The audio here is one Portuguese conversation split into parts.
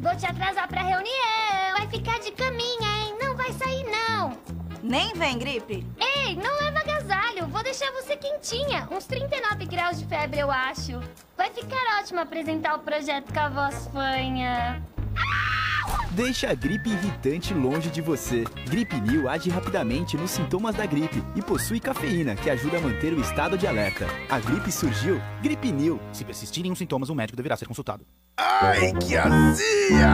Vou te atrasar pra reunião. Vai ficar de caminha, hein? Não vai sair, não. Nem vem, gripe. Ei, não leva agasalho. Vou deixar você quentinha. Uns 39 graus de febre, eu acho. Vai ficar ótimo apresentar o projeto com a voz fanha. Deixe a gripe irritante longe de você. Gripe New age rapidamente nos sintomas da gripe e possui cafeína, que ajuda a manter o estado de alerta. A gripe surgiu, Gripe New. Se persistirem os sintomas, o médico deverá ser consultado. Ai, que azia!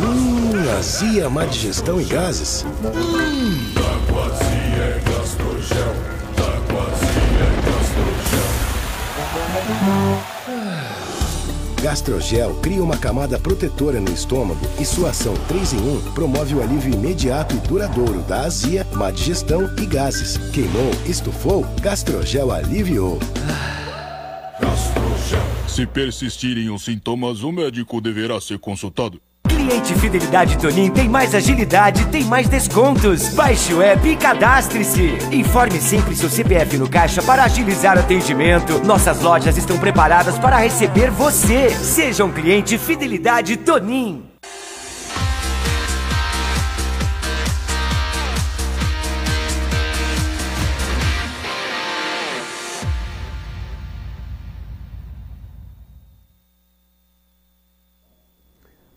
Hum, azia, má digestão e gases. Hum. Gastrogel. Gastrogel. Gastrogel cria uma camada protetora no estômago e sua ação 3 em 1 promove o alívio imediato e duradouro da azia, má digestão e gases. Queimou, estufou, Gastrogel aliviou. Gastrogel. Se persistirem os sintomas, o médico deverá ser consultado. Cliente Fidelidade Tonin tem mais agilidade, tem mais descontos. Baixe o app e cadastre-se. Informe sempre seu CPF no caixa para agilizar o atendimento. Nossas lojas estão preparadas para receber você. Seja um cliente Fidelidade Tonin.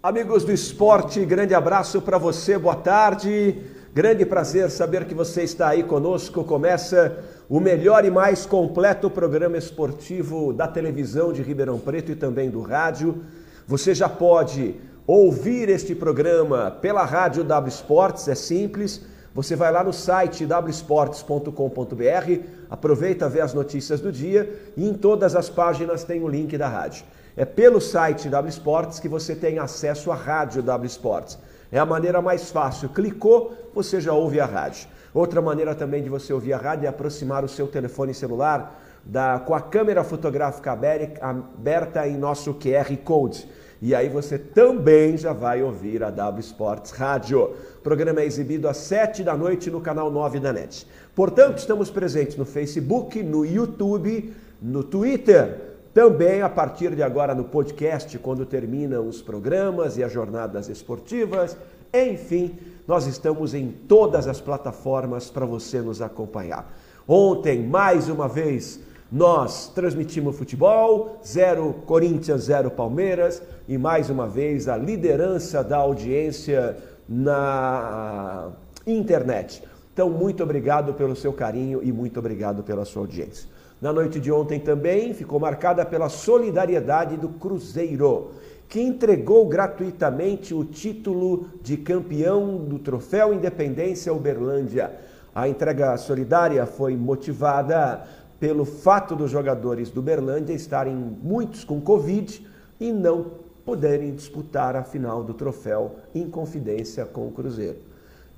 Amigos do esporte, grande abraço para você, boa tarde. Grande prazer saber que você está aí conosco. Começa o melhor e mais completo programa esportivo da televisão de Ribeirão Preto e também do rádio. Você já pode ouvir este programa pela rádio W Sports, é simples. Você vai lá no site wsports.com.br, aproveita ver as notícias do dia e em todas as páginas tem o link da rádio. É pelo site W Sports que você tem acesso à rádio W Sports. É a maneira mais fácil. Clicou, você já ouve a rádio. Outra maneira também de você ouvir a rádio é aproximar o seu telefone celular da, com a câmera fotográfica aberta em nosso QR Code. E aí você também já vai ouvir a W Sports Rádio. O programa é exibido às 7 da noite no canal 9 da NET. Portanto, estamos presentes no Facebook, no YouTube, no Twitter, também a partir de agora no podcast, quando terminam os programas e as jornadas esportivas. Enfim, nós estamos em todas as plataformas para você nos acompanhar. Ontem, mais uma vez, nós transmitimos futebol, zero Corinthians, zero Palmeiras, e mais uma vez a liderança da audiência na internet. Então, muito obrigado pelo seu carinho e muito obrigado pela sua audiência. Na noite de ontem também ficou marcada pela solidariedade do Cruzeiro, que entregou gratuitamente o título de campeão do Troféu Independência Uberlândia. A entrega solidária foi motivada pelo fato dos jogadores do Uberlândia estarem muitos com Covid e não poderem disputar a final do troféu em confidência com o Cruzeiro.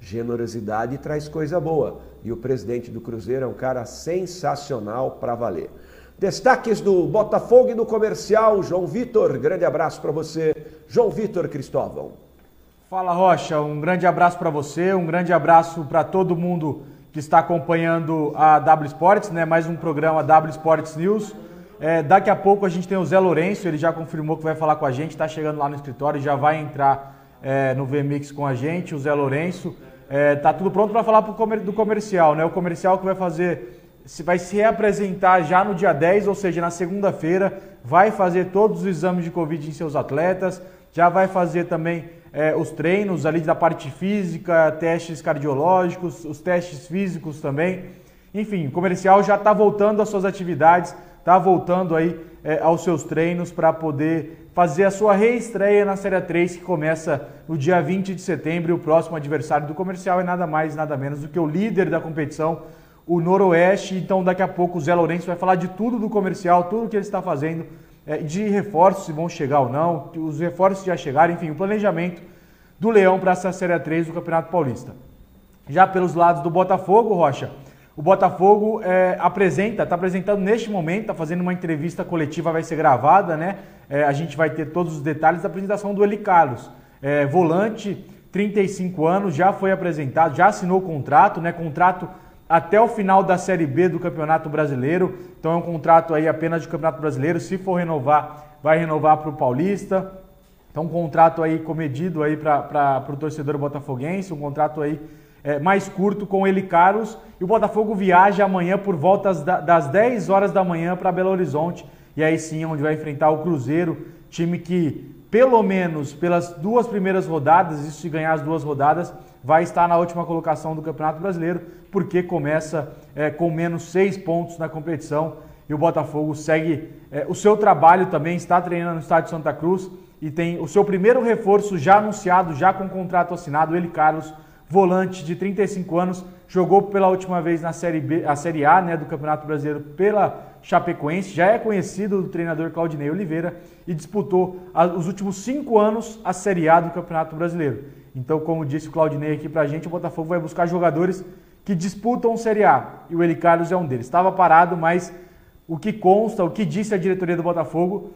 Generosidade traz coisa boa e o presidente do Cruzeiro é um cara sensacional para valer. Destaques do Botafogo e do comercial, João Vitor. Grande abraço para você, João Vitor Cristóvão. Fala Rocha, um grande abraço para você, um grande abraço para todo mundo que está acompanhando a W Sports, né? Mais um programa W Sports News. É, daqui a pouco a gente tem o Zé Lourenço, ele já confirmou que vai falar com a gente, está chegando lá no escritório, já vai entrar é, no VMix com a gente, o Zé Lourenço. É, tá tudo pronto para falar do comercial, né? O comercial que vai fazer, vai se reapresentar já no dia 10, ou seja, na segunda-feira, vai fazer todos os exames de Covid em seus atletas, já vai fazer também é, os treinos ali da parte física, testes cardiológicos, os testes físicos também. Enfim, o comercial já está voltando às suas atividades, está voltando aí é, aos seus treinos para poder fazer a sua reestreia na Série 3, que começa no dia 20 de setembro. E o próximo adversário do comercial é nada mais, nada menos do que o líder da competição, o Noroeste. Então, daqui a pouco, o Zé Lourenço vai falar de tudo do comercial, tudo que ele está fazendo, é, de reforços, se vão chegar ou não, os reforços já chegaram, enfim, o planejamento do Leão para essa Série 3 do Campeonato Paulista. Já pelos lados do Botafogo, Rocha, o Botafogo é, apresenta, está apresentando neste momento, está fazendo uma entrevista coletiva, vai ser gravada, né? É, a gente vai ter todos os detalhes da apresentação do Eli Carlos. É, volante, 35 anos, já foi apresentado, já assinou o contrato, né? Contrato até o final da Série B do Campeonato Brasileiro. Então é um contrato aí apenas de Campeonato Brasileiro. Se for renovar, vai renovar para o Paulista. Então, um contrato aí comedido aí para o torcedor botafoguense, um contrato aí é, mais curto com ele Carlos. E o Botafogo viaja amanhã por volta das 10 horas da manhã para Belo Horizonte. E aí sim, onde vai enfrentar o Cruzeiro, time que, pelo menos pelas duas primeiras rodadas, isso se ganhar as duas rodadas, vai estar na última colocação do Campeonato Brasileiro, porque começa é, com menos seis pontos na competição. E o Botafogo segue é, o seu trabalho também, está treinando no estádio Santa Cruz e tem o seu primeiro reforço já anunciado, já com contrato assinado, ele, Carlos, volante de 35 anos, jogou pela última vez na Série B, a Série A, né, do Campeonato Brasileiro pela Chapecoense, já é conhecido do treinador Claudinei Oliveira e disputou os últimos cinco anos a Série A do Campeonato Brasileiro. Então, como disse o Claudinei aqui pra gente, o Botafogo vai buscar jogadores que disputam Série A e o Eli Carlos é um deles. Estava parado, mas o que consta, o que disse a diretoria do Botafogo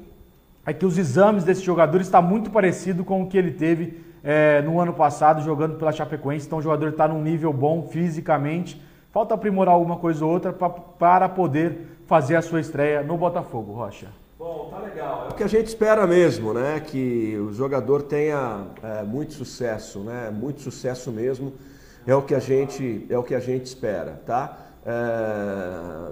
é que os exames desse jogador está muito parecido com o que ele teve é, no ano passado jogando pela Chapecoense. Então o jogador está num nível bom fisicamente. Falta aprimorar alguma coisa ou outra pra, para poder fazer a sua estreia no Botafogo, Rocha. Bom, tá legal. É o que a gente espera mesmo, né? Que o jogador tenha é, muito sucesso, né? Muito sucesso mesmo. É o que a gente, é o que a gente espera, tá? É...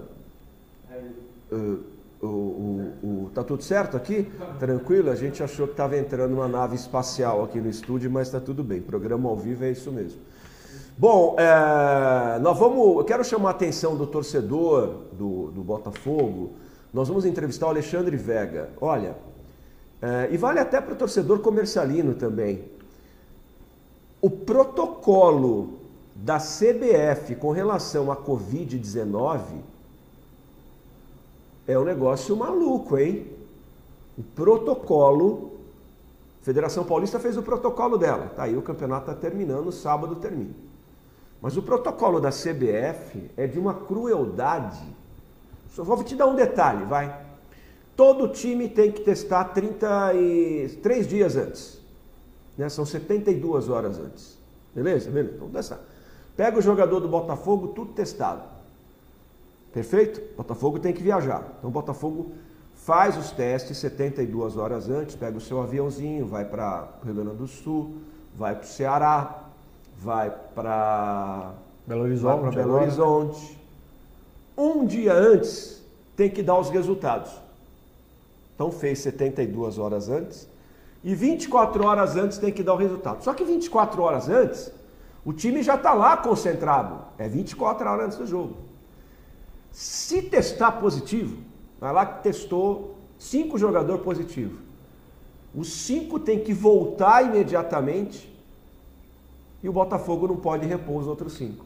Uh o, o, o, tá tudo certo aqui? Tranquilo? A gente achou que estava entrando uma nave espacial aqui no estúdio, mas está tudo bem. Programa ao vivo é isso mesmo. Bom, é, nós vamos. Eu quero chamar a atenção do torcedor do, do Botafogo. Nós vamos entrevistar o Alexandre Vega. Olha, é, e vale até para o torcedor comercialino também. O protocolo da CBF com relação à Covid-19 é um negócio maluco, hein? O protocolo. A Federação Paulista fez o protocolo dela. Tá aí, o campeonato está terminando, sábado termina. Mas o protocolo da CBF é de uma crueldade. Só vou te dar um detalhe, vai. Todo time tem que testar 33 dias antes. Né? São 72 horas antes. Beleza? Beleza? Vamos testar. Pega o jogador do Botafogo, tudo testado. Perfeito? Botafogo tem que viajar. Então, Botafogo faz os testes 72 horas antes, pega o seu aviãozinho, vai para o Rio Grande do Sul, vai para o Ceará, vai para Belo Horizonte. Vai Belo Horizonte. Um dia antes tem que dar os resultados. Então fez 72 horas antes e 24 horas antes tem que dar o resultado. Só que 24 horas antes, o time já está lá concentrado. É 24 horas antes do jogo. Se testar positivo, vai lá que testou cinco jogadores positivos. Os cinco tem que voltar imediatamente e o Botafogo não pode repor os outros cinco.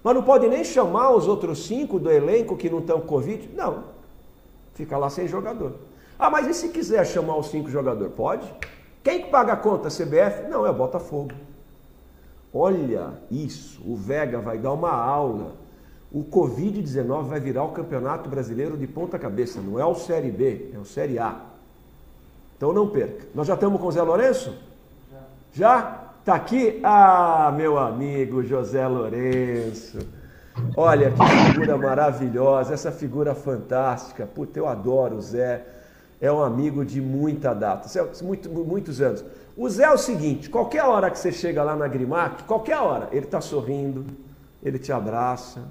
Mas não pode nem chamar os outros cinco do elenco que não estão com Covid? Não. Fica lá sem jogador. Ah, mas e se quiser chamar os cinco jogadores? Pode? Quem que paga a conta? A CBF? Não, é o Botafogo. Olha isso, o Vega vai dar uma aula o Covid-19 vai virar o Campeonato Brasileiro de ponta cabeça. Não é o Série B, é o Série A. Então não perca. Nós já estamos com o Zé Lourenço? Já. Já? Está aqui? Ah, meu amigo José Lourenço. Olha que figura maravilhosa, essa figura fantástica. Puta, eu adoro o Zé. É um amigo de muita data, muito, muitos anos. O Zé é o seguinte: qualquer hora que você chega lá na Grimac, qualquer hora, ele está sorrindo, ele te abraça,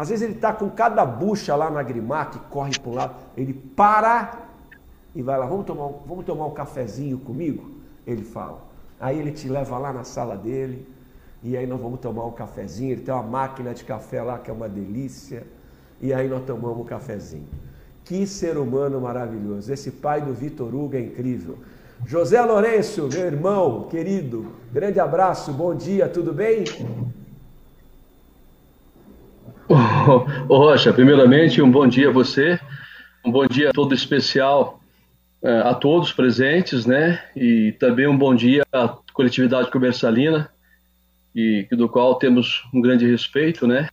às vezes ele está com cada bucha lá na Grimac, corre para um lado, ele para e vai lá, vamos tomar, vamos tomar um cafezinho comigo? Ele fala. Aí ele te leva lá na sala dele, e aí nós vamos tomar um cafezinho. Ele tem uma máquina de café lá que é uma delícia, e aí nós tomamos um cafezinho. Que ser humano maravilhoso. Esse pai do Vitor Hugo é incrível. José Lourenço, meu irmão querido, grande abraço, bom dia, tudo bem? Rocha, primeiramente, um bom dia a você, um bom dia todo especial é, a todos presentes, né? E também um bom dia à coletividade comercialina, e do qual temos um grande respeito, né?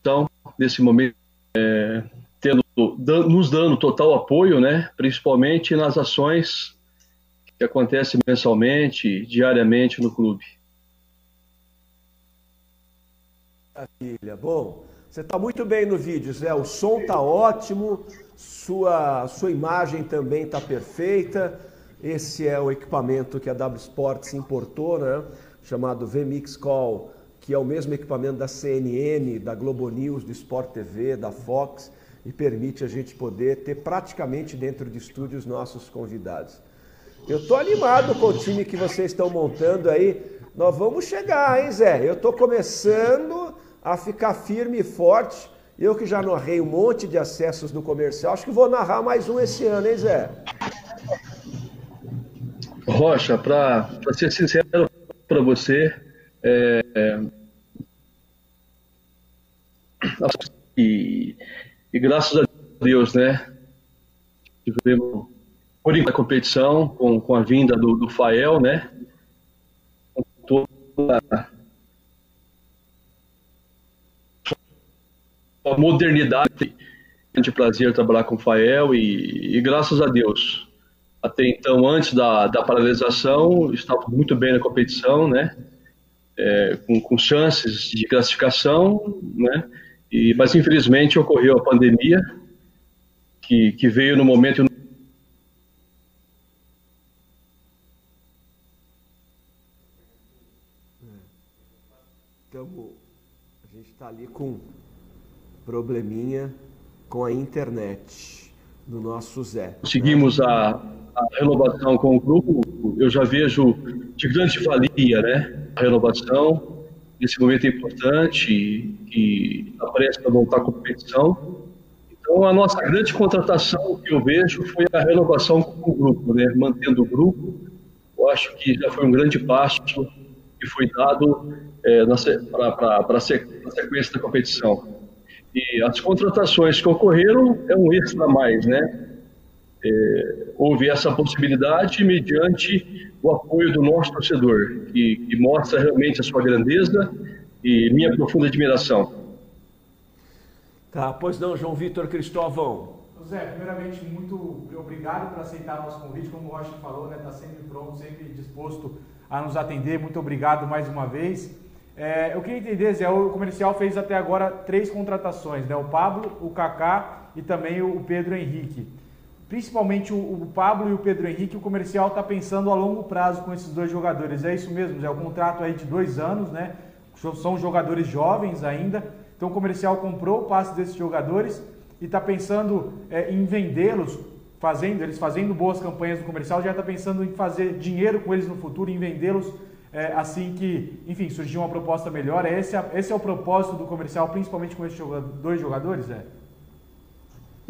Então, nesse momento, é, tendo, nos dando total apoio, né? Principalmente nas ações que acontecem mensalmente, diariamente no clube. Maravilha. Bom, Você está muito bem no vídeo, Zé. O som está ótimo, sua, sua imagem também está perfeita. Esse é o equipamento que a W Sports importou, né? chamado VMix Call, que é o mesmo equipamento da CNN, da Globo News, do Sport TV, da Fox, e permite a gente poder ter praticamente dentro de estúdio os nossos convidados. Eu estou animado com o time que vocês estão montando aí. Nós vamos chegar, hein, Zé? Eu estou começando a ficar firme e forte. Eu que já narrei um monte de acessos no comercial, acho que vou narrar mais um esse ano, hein, Zé? Rocha, para ser sincero para você, é, é, e, e, graças a Deus, né, tivemos por a competição com, com a vinda do, do Fael, né, com toda modernidade, de prazer trabalhar com o Fael e, e graças a Deus até então, antes da, da paralisação, estava muito bem na competição, né? É, com, com, chances de classificação, né? E, mas infelizmente ocorreu a pandemia, que, que veio no momento. Então, a gente está ali com probleminha com a internet do nosso Zé. Conseguimos a, a renovação com o grupo, eu já vejo de grande valia, né? A renovação, nesse momento é importante, que aparece para voltar à competição. Então, a nossa grande contratação que eu vejo foi a renovação com o grupo, né? Mantendo o grupo. Eu acho que já foi um grande passo que foi dado é, para a sequência da competição. E as contratações que ocorreram é um extra a mais, né? é, houve essa possibilidade mediante o apoio do nosso torcedor, que, que mostra realmente a sua grandeza e minha profunda admiração. Tá, pois não, João Vitor Cristóvão. Zé, primeiramente, muito obrigado por aceitar nosso convite. Como o Rocha falou, está né, sempre pronto, sempre disposto a nos atender. Muito obrigado mais uma vez. É, eu queria entender, Zé, o comercial fez até agora três contratações, né? O Pablo, o Kaká e também o Pedro Henrique principalmente o, o, Pablo e o Pedro Henrique, o comercial está pensando a longo prazo com esses dois jogadores. É isso mesmo, é o contrato aí de dois anos, né? São jogadores jovens ainda. Então o comercial comprou o passe desses jogadores e está pensando é, em vendê-los, fazendo eles fazendo boas campanhas no comercial, já está pensando em fazer dinheiro com eles no futuro, em vendê-los é, assim que, enfim, surgir uma proposta melhor. Esse é, esse é o propósito do comercial, principalmente com esses dois jogadores, é?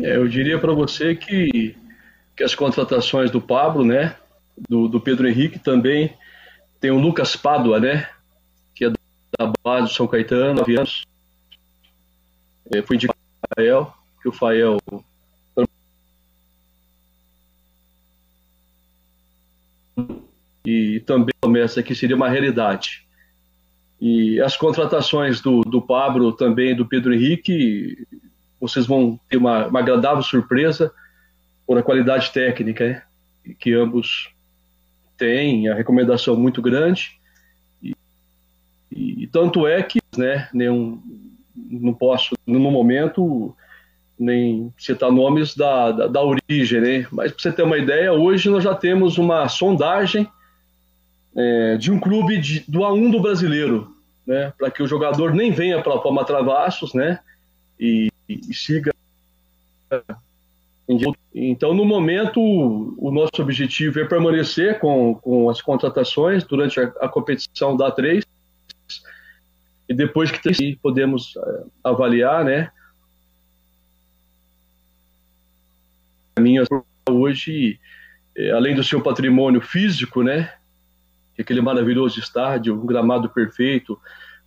É, eu diria para você que, que as contratações do Pablo, né, do, do Pedro Henrique também, tem o Lucas Pádua, né, que é da base do São Caetano, 9 anos. É, foi indicado Fael, que o Fael e também começa que seria uma realidade. E as contratações do, do Pablo também do Pedro Henrique vocês vão ter uma, uma agradável surpresa por a qualidade técnica né, que ambos têm, a recomendação muito grande. E, e tanto é que né, nenhum, não posso, no momento, nem citar nomes da, da, da origem, né? mas para você ter uma ideia, hoje nós já temos uma sondagem é, de um clube de, do A1 do brasileiro, né? para que o jogador nem venha para Palma Travassos, né? E, e siga. Então, no momento, o nosso objetivo é permanecer com, com as contratações durante a, a competição da A3 e depois que tem, podemos uh, avaliar, né? Minha hoje, é, além do seu patrimônio físico, né? Aquele maravilhoso estádio, um gramado perfeito,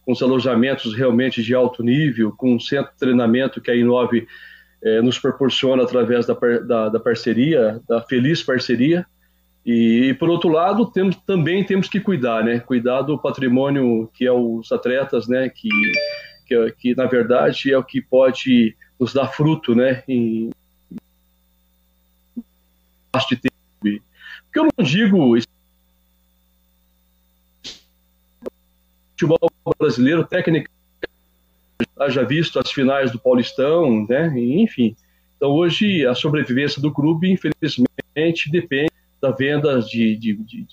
com os alojamentos realmente de alto nível, com um centro de treinamento que a Inove eh, nos proporciona através da, da, da, parceria, da feliz parceria. E, e, por outro lado, temos, também temos que cuidar, né? Cuidar do patrimônio que é os atletas, né? Que, que, que na verdade é o que pode nos dar fruto, né? Em, de tempo. Porque eu não digo futebol brasileiro, técnica haja visto as finais do Paulistão, né? enfim. Então, hoje, a sobrevivência do clube, infelizmente, depende da venda de, de, de,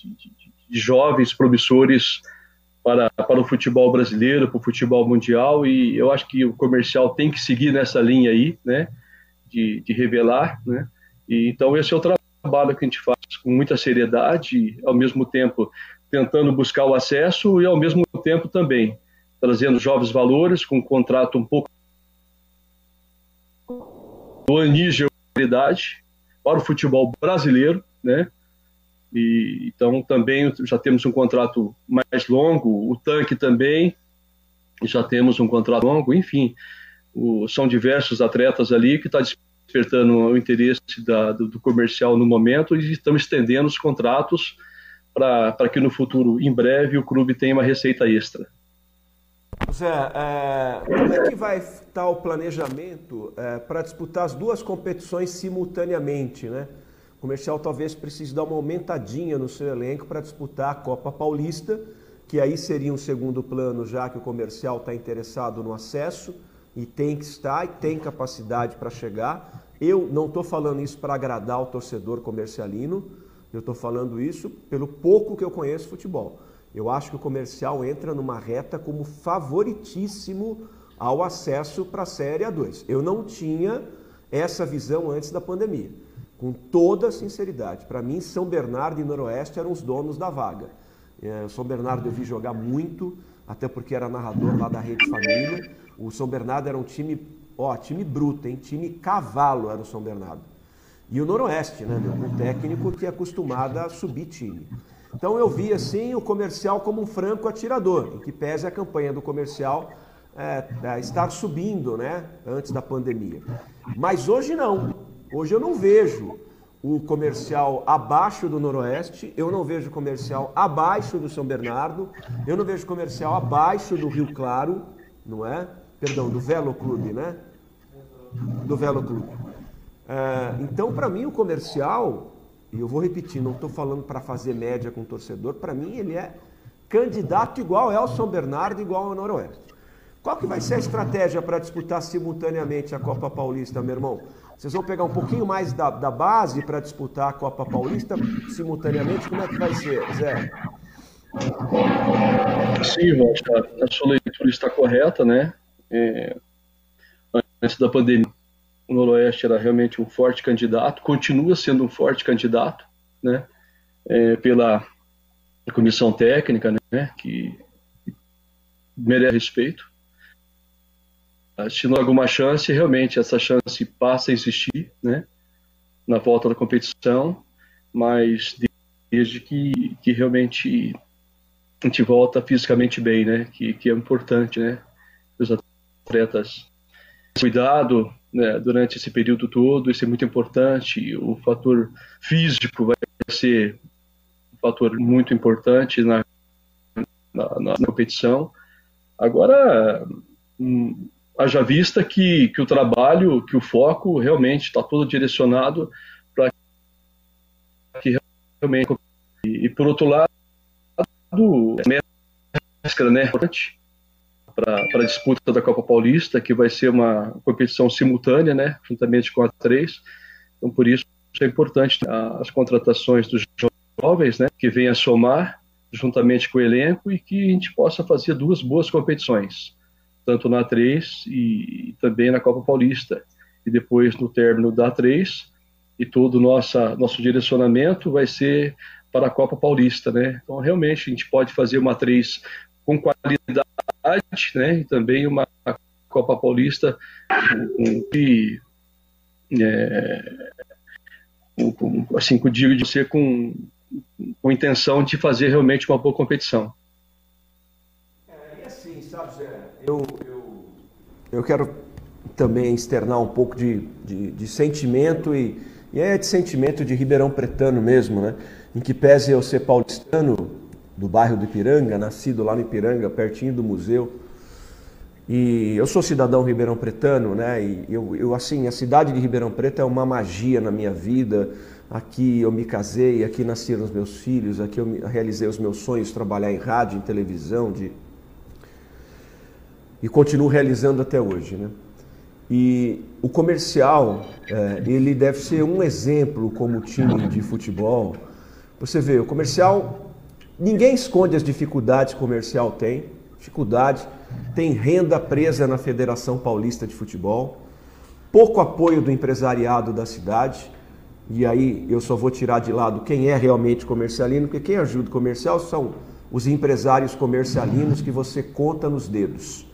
de jovens promissores para, para o futebol brasileiro, para o futebol mundial, e eu acho que o comercial tem que seguir nessa linha aí, né? De, de revelar, né? E, então, esse é o trabalho que a gente faz com muita seriedade, ao mesmo tempo tentando buscar o acesso e, ao mesmo tempo, também trazendo jovens valores, com um contrato um pouco do qualidade para o futebol brasileiro, né? E, então também já temos um contrato mais longo, o tanque também já temos um contrato longo, enfim, o, são diversos atletas ali que está despertando o interesse da, do, do, comercial no momento e estamos estendendo os contratos para que no futuro, em breve, o clube tenha uma receita extra. Zé, é, como é que vai estar o planejamento é, para disputar as duas competições simultaneamente, né? O comercial talvez precise dar uma aumentadinha no seu elenco para disputar a Copa Paulista, que aí seria um segundo plano, já que o comercial está interessado no acesso e tem que estar e tem capacidade para chegar. Eu não estou falando isso para agradar o torcedor comercialino, eu estou falando isso pelo pouco que eu conheço futebol. Eu acho que o comercial entra numa reta como favoritíssimo ao acesso para a Série A2. Eu não tinha essa visão antes da pandemia, com toda sinceridade. Para mim, São Bernardo e Noroeste eram os donos da vaga. É, São Bernardo eu vi jogar muito, até porque era narrador lá da Rede Família. O São Bernardo era um time, ó, time bruto, hein? Time cavalo era o São Bernardo. E o Noroeste, né? Um técnico que é acostumado a subir time. Então eu vi assim o comercial como um franco atirador, em que pese a campanha do comercial é, estar subindo, né, antes da pandemia. Mas hoje não. Hoje eu não vejo o comercial abaixo do Noroeste, eu não vejo comercial abaixo do São Bernardo, eu não vejo comercial abaixo do Rio Claro, não é? Perdão, do Velo Clube, né? Do Velo Clube. É, então, para mim, o comercial e eu vou repetir, não estou falando para fazer média com o torcedor, para mim ele é candidato igual ao São Bernardo, igual ao Noroeste. Qual que vai ser a estratégia para disputar simultaneamente a Copa Paulista, meu irmão? Vocês vão pegar um pouquinho mais da, da base para disputar a Copa Paulista simultaneamente? Como é que vai ser, Zé? Sim, Rocha, a sua leitura está correta, né? É, antes da pandemia, o Noroeste era realmente um forte candidato, continua sendo um forte candidato, né, é, pela comissão técnica, né, que merece respeito. Se não há alguma chance, realmente essa chance passa a existir, né, na volta da competição, mas desde que, que realmente a gente volta fisicamente bem, né, que, que é importante, né, os atletas cuidado né, durante esse período todo, isso é muito importante. O fator físico vai ser um fator muito importante na, na, na competição. Agora, hum, haja vista que, que o trabalho, que o foco realmente está todo direcionado para que realmente. E, e por outro lado, máscara, né? Para a disputa da Copa Paulista, que vai ser uma competição simultânea, né, juntamente com a 3. Então, por isso é importante as contratações dos jovens, né, que venham a somar juntamente com o elenco e que a gente possa fazer duas boas competições, tanto na 3 e também na Copa Paulista. E depois, no término da 3, e todo nossa, nosso direcionamento vai ser para a Copa Paulista, né? Então, realmente, a gente pode fazer uma 3 com qualidade né, e também uma Copa Paulista que é, com, assim, com, digo de ser com, com intenção de fazer realmente uma boa competição. É, e assim, sabe, Zé, eu, eu, eu quero também externar um pouco de, de, de sentimento e, e é de sentimento de Ribeirão Pretano mesmo, né? Em que pese eu ser paulistano, do bairro do Ipiranga, nascido lá no Ipiranga, pertinho do museu. E eu sou cidadão ribeirão pretano, né? E eu, eu, assim, a cidade de Ribeirão Preto é uma magia na minha vida. Aqui eu me casei, aqui nasceram os meus filhos, aqui eu realizei os meus sonhos, trabalhar em rádio, em televisão, de e continuo realizando até hoje. Né? E o comercial, é, ele deve ser um exemplo como time de futebol. Você vê, o comercial, ninguém esconde as dificuldades que o comercial tem, dificuldade, tem renda presa na Federação Paulista de Futebol, pouco apoio do empresariado da cidade, e aí eu só vou tirar de lado quem é realmente comercialino, porque quem ajuda o comercial são os empresários comercialinos que você conta nos dedos,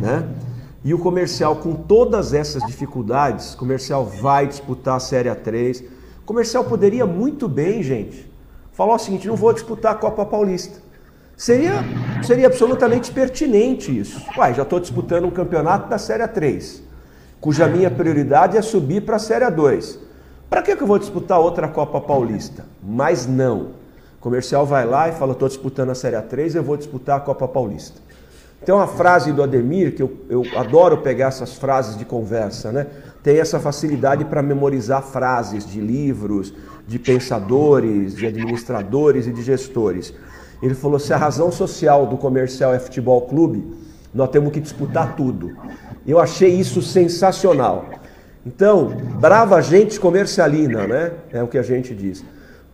né? E o comercial, com todas essas dificuldades, comercial vai disputar a Série A3. O comercial poderia muito bem, gente, falar o seguinte: não vou disputar a Copa Paulista. Seria, seria absolutamente pertinente isso. Uai, já estou disputando um campeonato da Série A3, cuja minha prioridade é subir para a Série A2. Para que, que eu vou disputar outra Copa Paulista? Mas não. O comercial vai lá e fala: estou disputando a Série A3, eu vou disputar a Copa Paulista. Tem uma frase do Ademir, que eu, eu adoro pegar essas frases de conversa, né? Tem essa facilidade para memorizar frases de livros, de pensadores, de administradores e de gestores. Ele falou: se a razão social do comercial é futebol clube, nós temos que disputar tudo. Eu achei isso sensacional. Então, brava gente comercialina, né? É o que a gente diz.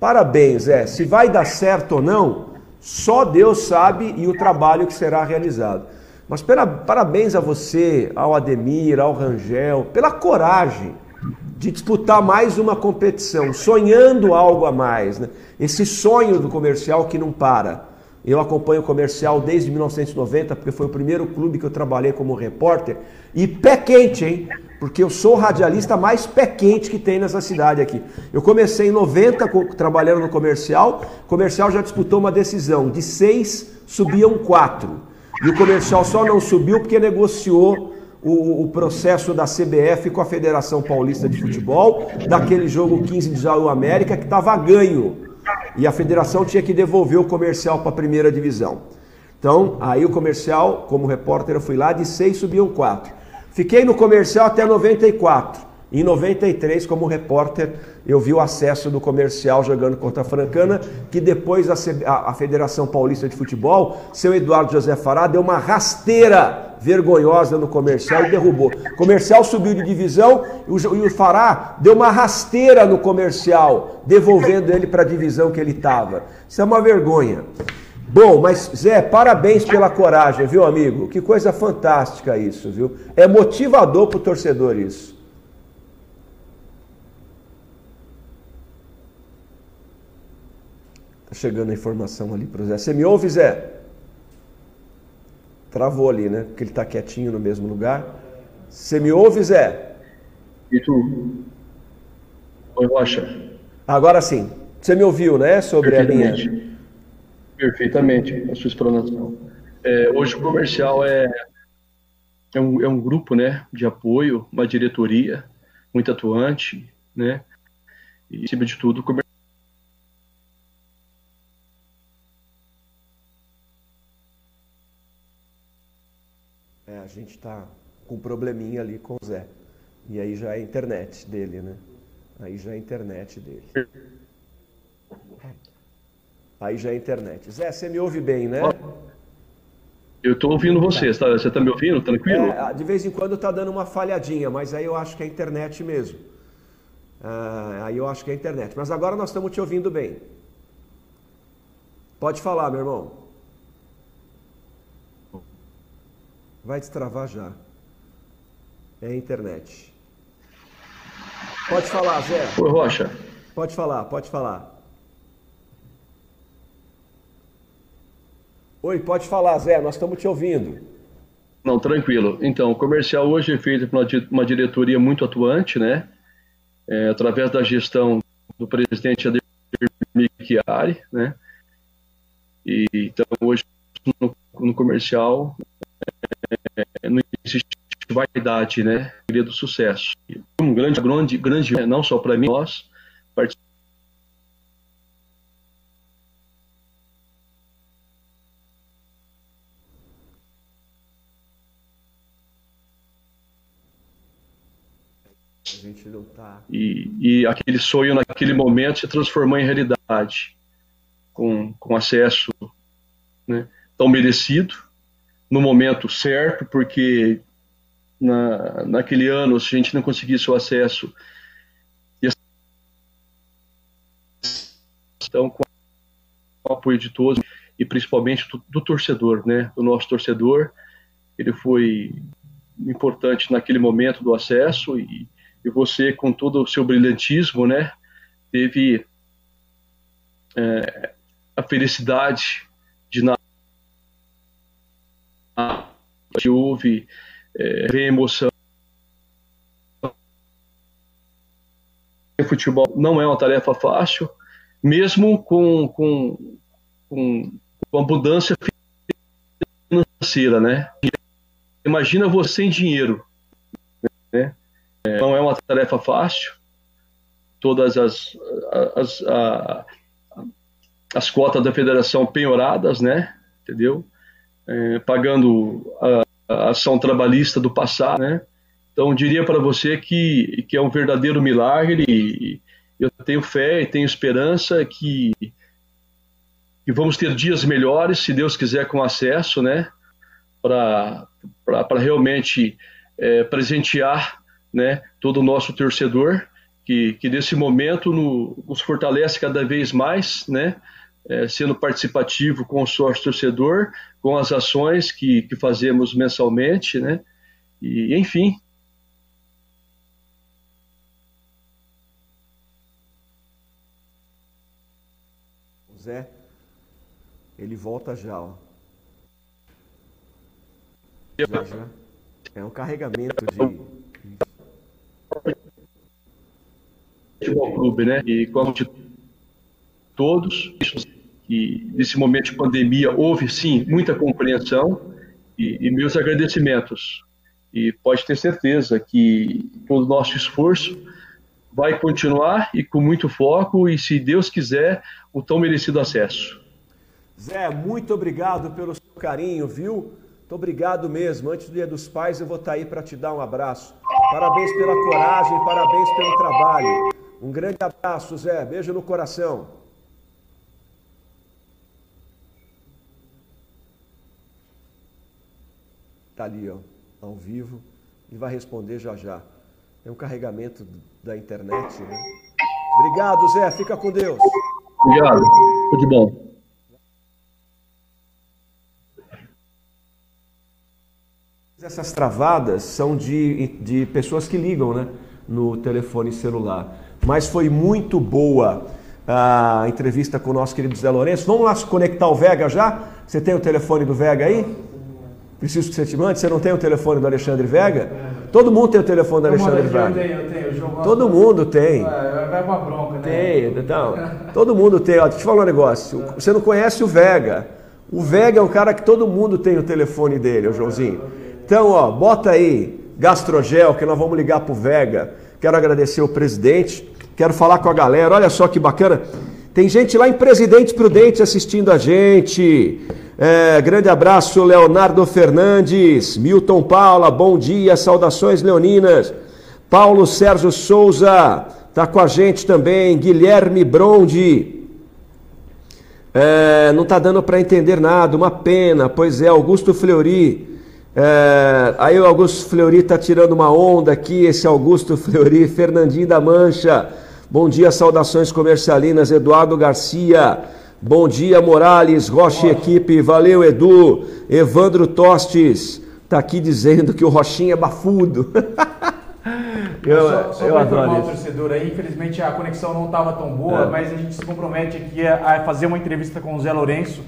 Parabéns, é. Se vai dar certo ou não, só Deus sabe e o trabalho que será realizado. Mas parabéns a você, ao Ademir, ao Rangel, pela coragem de disputar mais uma competição, sonhando algo a mais. Né? Esse sonho do comercial que não para. Eu acompanho o comercial desde 1990, porque foi o primeiro clube que eu trabalhei como repórter. E pé quente, hein? Porque eu sou o radialista mais pé quente que tem nessa cidade aqui. Eu comecei em 90 trabalhando no comercial. O comercial já disputou uma decisão. De seis, subiam quatro. E o comercial só não subiu porque negociou o, o, processo da CBF com a Federação Paulista de Futebol, daquele jogo 15 de Jaú América, que estava ganho e a federação tinha que devolver o comercial para a primeira divisão. Então, aí o comercial, como repórter, eu fui lá, de seis subiam quatro. Fiquei no comercial até 94. Em 93, como repórter, eu vi o acesso do comercial jogando contra a Francana, que depois a, Federação Paulista de Futebol, seu Eduardo José Fará, deu uma rasteira vergonhosa no comercial e derrubou. O comercial subiu de divisão e o Fará deu uma rasteira no comercial, devolvendo ele para a divisão que ele estava. Isso é uma vergonha. Bom, mas Zé, parabéns pela coragem, viu, amigo? Que coisa fantástica isso, viu? É motivador para o torcedor isso. Tá chegando a informação ali para o Zé. Você me ouve, Zé? Travou ali, né? Porque ele está quietinho no mesmo lugar. Você me ouve, Zé? E tu? Oi, Rocha. Agora sim. Você me ouviu, né? Sobre a minha. Perfeitamente, a sua explanação. É, hoje o comercial é, é, um, é um grupo né, de apoio, uma diretoria muito atuante, né? E, acima de tudo, o comercial a gente está com um probleminha ali com o Zé. E aí já é a internet dele, né? Aí já é a internet dele. Aí já é internet. Zé, você me ouve bem, né? Eu estou ouvindo você. Tá. Você está me ouvindo? Tranquilo? É, de vez em quando está dando uma falhadinha, mas aí eu acho que é a internet mesmo. Ah, aí eu acho que é a internet. Mas agora nós estamos te ouvindo bem. Pode falar, meu irmão. Vai destravar já. É a internet. Pode falar, Zé. Oi, Rocha. Pode falar, pode falar. Oi, pode falar, Zé, nós estamos te ouvindo. Não, tranquilo. Então, o comercial hoje é feito por uma diretoria muito atuante, né? É, através da gestão do presidente Ademir Chiari, né? E, então, hoje no, no comercial é, não existe vaidade, né? Queria do sucesso. Um grande, grande, grande, não só para mim, nós participamos. Tá... E, e aquele sonho naquele momento se transformou em realidade, com, com acesso né, tão merecido no momento certo, porque na, naquele ano, se a gente não conseguisse o acesso, então com o apoio de todos e principalmente do, do, torcedor, né, do nosso torcedor, ele foi importante naquele momento do acesso e, e você com todo o seu brilhantismo, né, teve é, a felicidade de na que houve é, ver emoção. Futebol não é uma tarefa fácil, mesmo com, com, com, com abundância financeira, né? Imagina você sem dinheiro, né? Não é uma tarefa fácil. Todas as, as, as, as cotas da federação penhoradas, né? Entendeu? É, pagando a, a ação trabalhista do passado, né? Então, diria para você que, que é um verdadeiro milagre e eu tenho fé e tenho esperança que, que vamos ter dias melhores, se Deus quiser, com acesso, né? Para realmente é, presentear né, todo o nosso torcedor, que, que nesse momento no, nos fortalece cada vez mais, né? é, sendo participativo com o sócio torcedor, com as ações que, que fazemos mensalmente, né? E, enfim. Zé, ele volta já, ó. Já, já. É um carregamento de. Futebol clube, né? E como de todos, que nesse momento de pandemia houve sim muita compreensão e, e meus agradecimentos. E pode ter certeza que todo o nosso esforço vai continuar e com muito foco e, se Deus quiser, o tão merecido acesso. Zé, muito obrigado pelo seu carinho, viu? Muito obrigado mesmo. Antes do Dia dos Pais, eu vou estar aí para te dar um abraço. Parabéns pela coragem, parabéns pelo trabalho. Um grande abraço, Zé. Beijo no coração. Está ali, ó, ao vivo, e vai responder já já. É um carregamento da internet, né? Obrigado, Zé. Fica com Deus. Obrigado. Tudo de bom. Essas travadas são de, de pessoas que ligam né, no telefone celular. Mas foi muito boa a entrevista com o nosso querido Zé Lourenço. Vamos lá se conectar o Vega já? Você tem o telefone do Vega aí? Preciso que você te mande. Você não tem o telefone do Alexandre Vega? Todo mundo tem o telefone do Alexandre Vega. Eu tenho, eu tenho. Eu todo mundo tem. É, vai uma bronca, né? Tem, então. Todo mundo tem. Ó, deixa eu te falar um negócio. Você não conhece o Vega. O Vega é um cara que todo mundo tem o telefone dele, o Joãozinho. Então, ó, bota aí Gastrogel, que nós vamos ligar pro Vega. Quero agradecer o presidente. Quero falar com a galera. Olha só que bacana. Tem gente lá em Presidente Prudente assistindo a gente. É, grande abraço, Leonardo Fernandes, Milton Paula, bom dia, saudações leoninas. Paulo Sérgio Souza, tá com a gente também. Guilherme Brondi. É, não tá dando para entender nada, uma pena. Pois é, Augusto Fleury. É, aí o Augusto Fleury tá tirando uma onda aqui, esse Augusto Fleury, Fernandinho da Mancha. Bom dia, saudações comercialinas, Eduardo Garcia. Bom dia, Morales, Rocha equipe. Valeu, Edu. Evandro Tostes está aqui dizendo que o Rochinha é bafudo. eu, só, só eu adoro o torcedor aí, infelizmente a conexão não estava tão boa, é. mas a gente se compromete aqui a, fazer uma entrevista com o Zé Lourenço.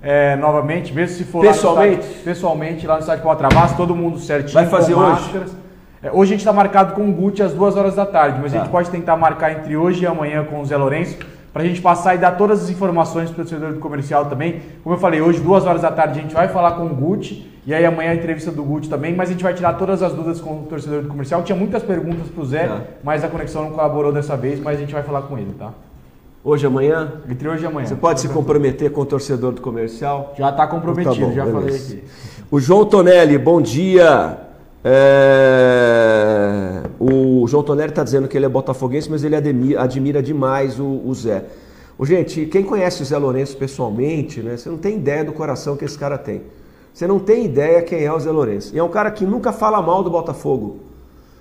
É, novamente, mesmo se for pessoalmente, lá estádio, pessoalmente lá no estádio Paulo Travasso, todo mundo certinho. Vai fazer hoje? É, hoje a gente está marcado com o Guti às duas horas da tarde, mas tá. a gente pode tentar marcar entre hoje e amanhã com o Zé Lourenço para a gente passar e dar todas as informações para o torcedor do comercial também. Como eu falei, hoje, duas horas da tarde, a gente vai falar com o Guti, e aí amanhã a entrevista do Guti também, mas a gente vai tirar todas as dúvidas com o torcedor do comercial. Tinha muitas perguntas para o Zé, é. mas a conexão não colaborou dessa vez, mas a gente vai falar com ele, tá? Hoje, amanhã? Entre hoje e amanhã. Você pode se comprometer com o torcedor do comercial? Já está comprometido, tá bom, já beleza. falei aqui. O João Tonelli, bom dia. É... O João Tonelli está dizendo que ele é botafoguense, mas ele admira, demais o, o Zé. O, gente, quem conhece o Zé Lourenço pessoalmente, né, você não tem ideia do coração que esse cara tem. Você não tem ideia quem é o Zé Lourenço. E é um cara que nunca fala mal do Botafogo.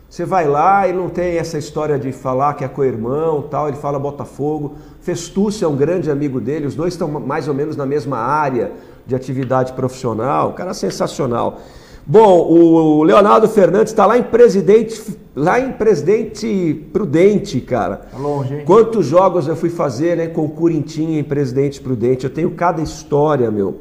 Você vai lá e não tem essa história de falar que é co-irmão tal, ele fala Botafogo. Festúcio é um grande amigo dele, os dois estão mais ou menos na mesma área de atividade profissional, um cara sensacional. Bom, o Leonardo Fernandes está lá em Presidente, lá em Presidente Prudente, cara. Tá longe, hein? Quantos jogos eu fui fazer, né, com o Curintim em Presidente Prudente? Eu tenho cada história, meu.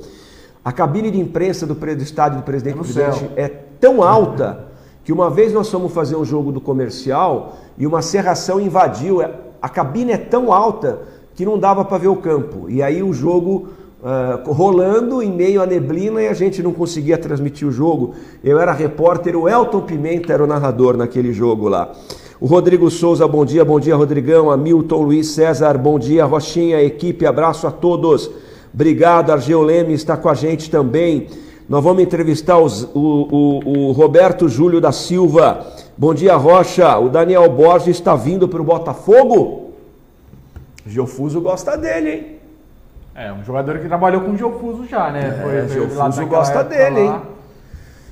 A cabine de imprensa do, do estádio do Presidente no Prudente céu. é tão alta que uma vez nós fomos fazer um jogo do comercial e uma serração invadiu. A cabine é tão alta que não dava para ver o campo. E aí o jogo uh, rolando em meio à neblina e a gente não conseguia transmitir o jogo. Eu era repórter, o Elton Pimenta era o narrador naquele jogo lá. O Rodrigo Souza, bom dia, bom dia, Rodrigão. Hamilton Luiz César, bom dia, Rochinha, equipe, abraço a todos. Obrigado, Argeu Leme está com a gente também. Nós vamos entrevistar os, o, o, o, Roberto Júlio da Silva. Bom dia, Rocha. O Daniel Borges está vindo para o Botafogo? Geofuso gosta dele, hein? É, um jogador que trabalhou com o Geofuso já, né? É, Foi, Geofuso naquela gosta dele, hein?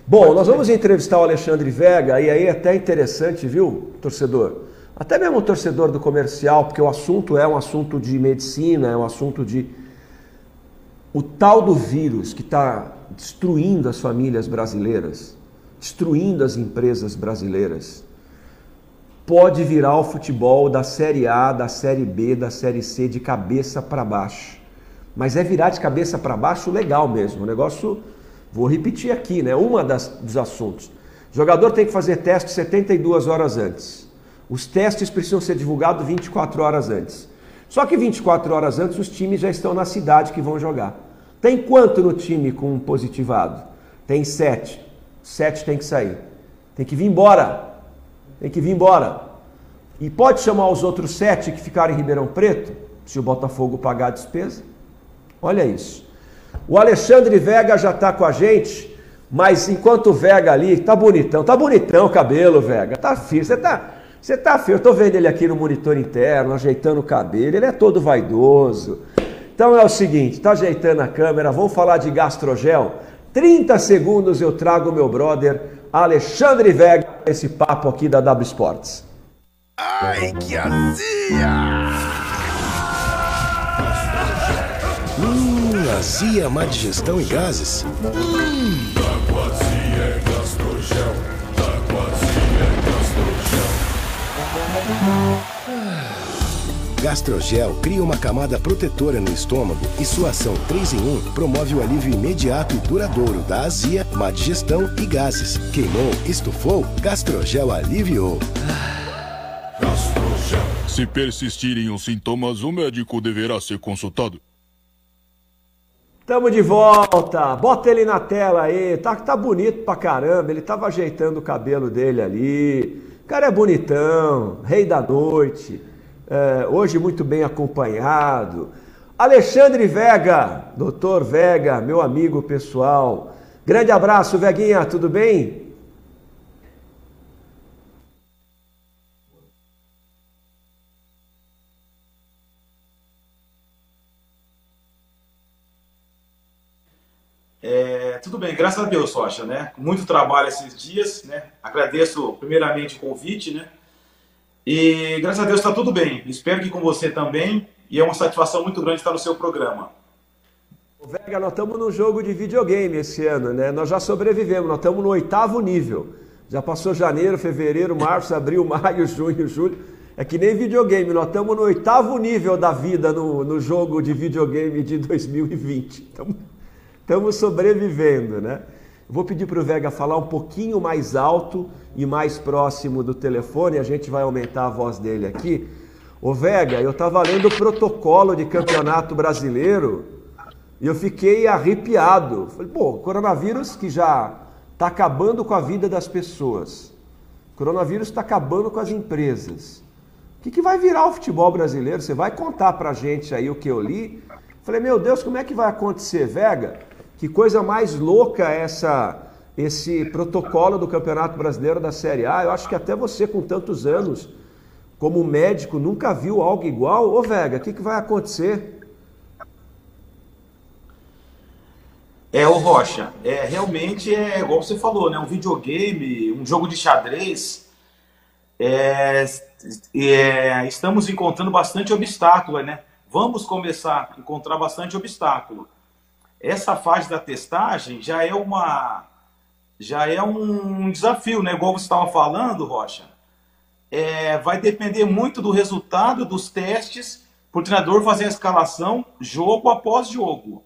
Bom, nós vamos entrevistar o Alexandre Vega, e aí é até interessante, viu, torcedor? Até mesmo o torcedor do comercial, porque o assunto é um assunto de medicina, é um assunto de. O tal do vírus que está destruindo as famílias brasileiras, destruindo as empresas brasileiras, pode virar o futebol da Série A, da Série B, da Série C de cabeça para baixo. Mas é virar de cabeça para baixo legal mesmo. O negócio, vou repetir aqui, né? Uma das, dos assuntos. O jogador tem que fazer teste 72 horas antes. Os testes precisam ser divulgados 24 horas antes. Só que 24 horas antes os times já estão na cidade que vão jogar. Tem quanto no time com um positivado? Tem sete. Sete tem que sair. Tem que vir embora. Tem que vir embora. E pode chamar os outros sete que ficaram em Ribeirão Preto, se o Botafogo pagar a despesa? Olha isso. O Alexandre Vega já está com a gente, mas enquanto o Vega ali, tá bonitão, tá bonitão o cabelo, Vega. Tá firme. Você tá, você tá firme. Eu tô vendo ele aqui no monitor interno, ajeitando o cabelo. Ele é todo vaidoso. Então é o seguinte, tá ajeitando a câmera, vamos falar de gastrogel. 30 segundos eu trago meu brother Alexandre Vega esse papo aqui da W Sports. Ai, que azia! Azia, má digestão e gases. Gastrogel cria uma camada protetora no estômago e sua ação 3 em 1 promove o alívio imediato e duradouro da azia, má digestão e gases. Queimou, estufou, Gastrogel aliviou. Se persistirem os sintomas, o médico deverá ser consultado. Tamo de volta. Bota ele na tela aí. Tá, tá bonito pra caramba. Ele tava ajeitando o cabelo dele ali. O cara é bonitão, rei da noite. É, hoje muito bem acompanhado. Alexandre Vega, doutor Vega, meu amigo pessoal. Grande abraço, Veguinha, tudo bem? É, tudo bem, graças a Deus, Rocha, né? Muito trabalho esses dias, né? Agradeço primeiramente o convite, né? E graças a Deus está tudo bem. Espero que com você também. E é uma satisfação muito grande estar no seu programa. Ô, Vega, nós estamos num jogo de videogame esse ano, né? Nós já sobrevivemos, nós estamos no oitavo nível. Já passou janeiro, fevereiro, março, abril, maio, junho, julho. É que nem videogame, nós estamos no oitavo nível da vida no, no jogo de videogame de 2020. Estamos, estamos sobrevivendo, né? Vou pedir para o Vega falar um pouquinho mais alto e mais próximo do telefone, a gente vai aumentar a voz dele aqui. Ô Vega, eu estava lendo o protocolo de campeonato brasileiro e eu fiquei arrepiado. Falei, pô, coronavírus que já está acabando com a vida das pessoas. Coronavírus está acabando com as empresas. O que, que vai virar o futebol brasileiro? Você vai contar para a gente aí o que eu li? Falei, meu Deus, como é que vai acontecer, Vega? Que coisa mais louca essa esse protocolo do Campeonato Brasileiro da Série A. Eu acho que até você, com tantos anos, como médico, nunca viu algo igual. Ô Vega, o que, que vai acontecer? É, o Rocha, é, realmente é igual você falou, né? Um videogame, um jogo de xadrez. É, é, estamos encontrando bastante obstáculo, né? Vamos começar a encontrar bastante obstáculo. Essa fase da testagem já é uma já é um desafio, né? Igual você estava falando, Rocha. É, vai depender muito do resultado dos testes para o treinador fazer a escalação jogo após jogo.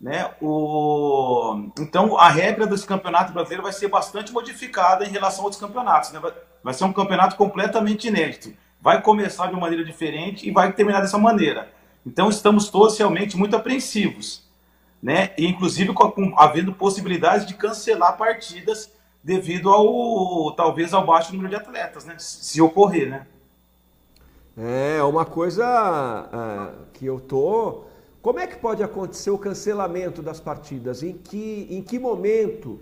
Né? O... Então, a regra desse campeonato brasileiro vai ser bastante modificada em relação aos campeonatos. Né? Vai ser um campeonato completamente inédito. Vai começar de uma maneira diferente e vai terminar dessa maneira. Então, estamos todos realmente muito apreensivos. Né? Inclusive, com, com, havendo possibilidade de cancelar partidas devido ao, talvez, ao baixo número de atletas, né? se ocorrer. Né? É uma coisa uh, que eu tô como é que pode acontecer o cancelamento das partidas? Em que, em que momento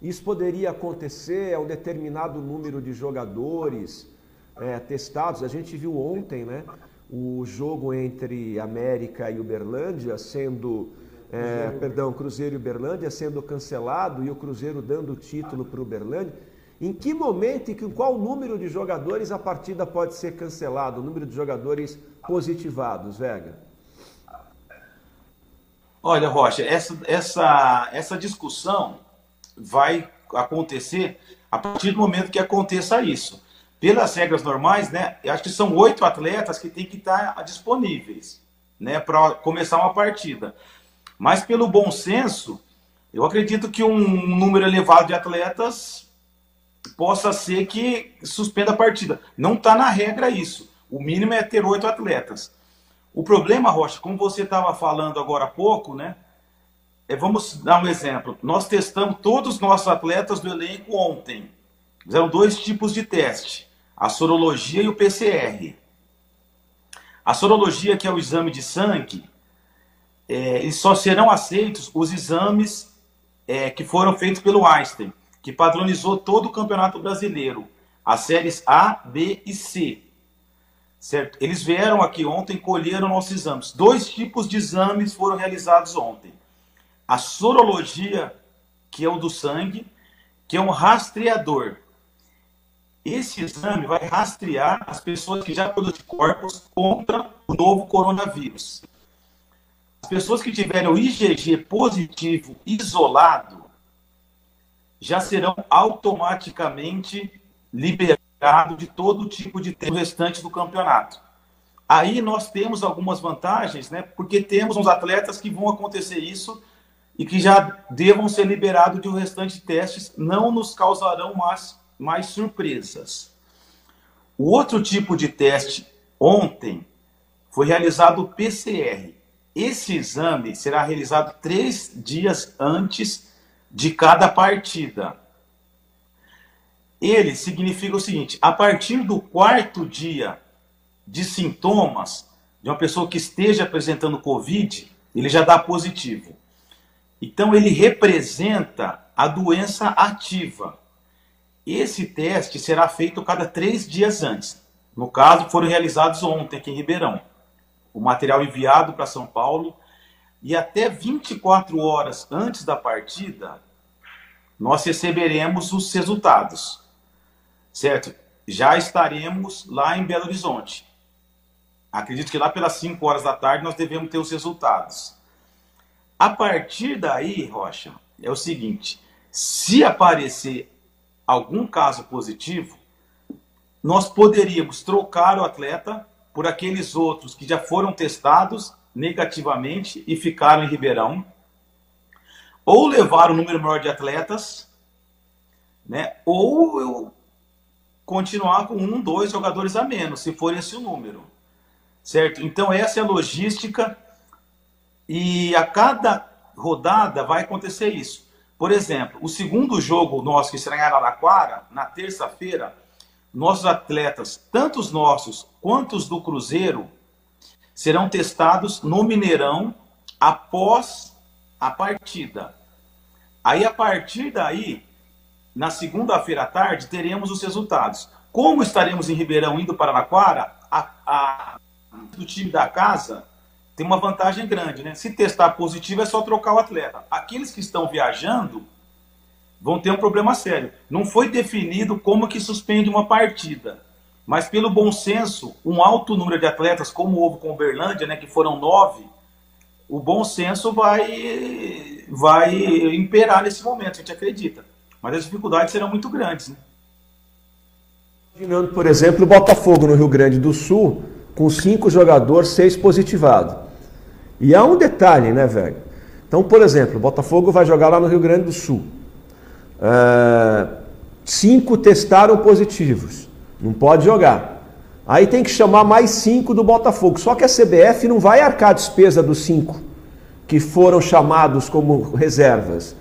isso poderia acontecer a um determinado número de jogadores é, testados? A gente viu ontem né, o jogo entre América e Uberlândia sendo. É, perdão, Cruzeiro e Uberlândia sendo cancelado e o Cruzeiro dando o título para o Uberlândia. Em que momento e com qual número de jogadores a partida pode ser cancelada? O número de jogadores positivados, Vega? Olha, Rocha, essa, essa, essa discussão vai acontecer a partir do momento que aconteça isso. Pelas regras normais, né, eu acho que são oito atletas que têm que estar disponíveis né, para começar uma partida. Mas pelo bom senso, eu acredito que um número elevado de atletas possa ser que suspenda a partida. Não está na regra isso. O mínimo é ter oito atletas. O problema, Rocha, como você estava falando agora há pouco, né? É, vamos dar um exemplo. Nós testamos todos os nossos atletas do elenco ontem. Fizeram dois tipos de teste: a sorologia e o PCR. A sorologia, que é o exame de sangue, é, só serão aceitos os exames é, que foram feitos pelo Einstein, que padronizou todo o campeonato brasileiro, as séries A, B e C certo? Eles vieram aqui ontem, colheram nossos exames. Dois tipos de exames foram realizados ontem. A sorologia, que é o do sangue, que é um rastreador. Esse exame vai rastrear as pessoas que já produzem corpos contra o novo coronavírus. As pessoas que tiverem o IgG positivo isolado já serão automaticamente liberadas de todo tipo de tempo restante do campeonato. Aí nós temos algumas vantagens, né? Porque temos uns atletas que vão acontecer isso e que já devam ser liberados de um restante de testes, não nos causarão mais, mais surpresas. O outro tipo de teste ontem foi realizado o PCR. Esse exame será realizado três dias antes de cada partida. Ele significa o seguinte: a partir do quarto dia de sintomas de uma pessoa que esteja apresentando Covid, ele já dá positivo. Então, ele representa a doença ativa. Esse teste será feito cada três dias antes. No caso, foram realizados ontem aqui em Ribeirão. O material enviado para São Paulo. E até 24 horas antes da partida, nós receberemos os resultados certo? Já estaremos lá em Belo Horizonte. Acredito que lá pelas 5 horas da tarde nós devemos ter os resultados. A partir daí, Rocha, é o seguinte: se aparecer algum caso positivo, nós poderíamos trocar o atleta por aqueles outros que já foram testados negativamente e ficaram em Ribeirão, ou levar um número maior de atletas, né? Ou eu continuar com um, dois jogadores a menos, se for esse o número. Certo? Então, essa é a logística e a cada rodada vai acontecer isso. Por exemplo, o segundo jogo nosso que será em Araraquara, na terça-feira, nossos atletas, tanto os nossos quanto os do Cruzeiro, serão testados no Mineirão após a partida. Aí, a partir daí, na segunda-feira à tarde, teremos os resultados. Como estaremos em Ribeirão indo para Araquara, a, a, do time da casa tem uma vantagem grande, né? Se testar positivo é só trocar o atleta. Aqueles que estão viajando vão ter um problema sério. Não foi definido como que suspende uma partida, mas pelo bom senso, um alto número de atletas, como houve com o Berlândia, né, que foram nove, o bom senso vai, vai imperar nesse momento, a gente acredita. Mas as dificuldades serão muito grandes. Né? Imaginando, por exemplo, o Botafogo no Rio Grande do Sul, com cinco jogadores, seis positivados. E há um detalhe, né, velho? Então, por exemplo, o Botafogo vai jogar lá no Rio Grande do Sul. Uh, cinco testaram positivos. Não pode jogar. Aí tem que chamar mais cinco do Botafogo. Só que a CBF não vai arcar a despesa dos cinco que foram chamados como reservas.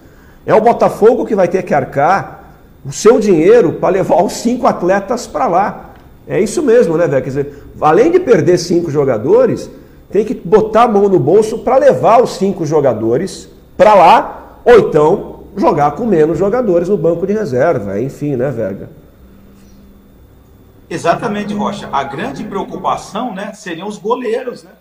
É o Botafogo que vai ter que arcar o seu dinheiro para levar os cinco atletas para lá. É isso mesmo, né, velho? Quer dizer, além de perder cinco jogadores, tem que botar a mão no bolso para levar os cinco jogadores para lá, ou então jogar com menos jogadores no banco de reserva. Enfim, né, Vega? Exatamente, Rocha. A grande preocupação, né, seriam os goleiros, né?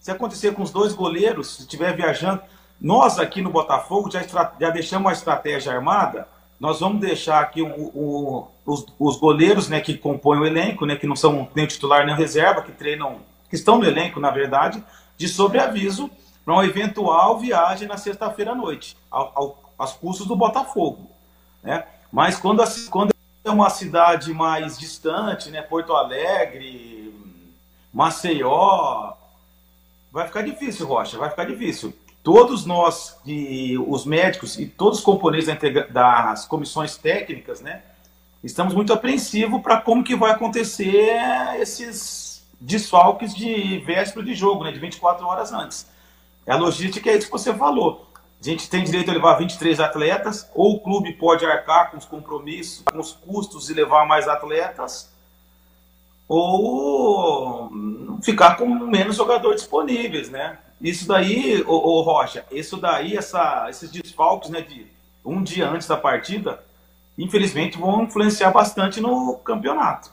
Se acontecer com os dois goleiros, se estiver viajando, nós aqui no Botafogo já, já deixamos uma estratégia armada. Nós vamos deixar aqui o, o, os, os, goleiros, né, que compõem o elenco, né, que não são nem titular nem reserva, que treinam, que estão no elenco, na verdade, de sobreaviso para uma eventual viagem na sexta-feira à noite, ao, ao, aos custos do Botafogo, né? Mas quando, quando é uma cidade mais distante, né? Porto Alegre, Maceió. Vai ficar difícil, Rocha, vai ficar difícil. Todos nós, e os médicos e todos os componentes das comissões técnicas, né? Estamos muito apreensivos para como que vai acontecer esses desfalques de véspera de jogo, né? De 24 horas antes. A logística é isso que você falou. A gente tem direito a levar 23 atletas, ou o clube pode arcar com os compromissos, com os custos e levar mais atletas, ou ficar com menos jogadores disponíveis, né? Isso daí, ô, ô Rocha, isso daí, essa, esses desfalques, né, de um dia antes da partida, infelizmente vão influenciar bastante no campeonato.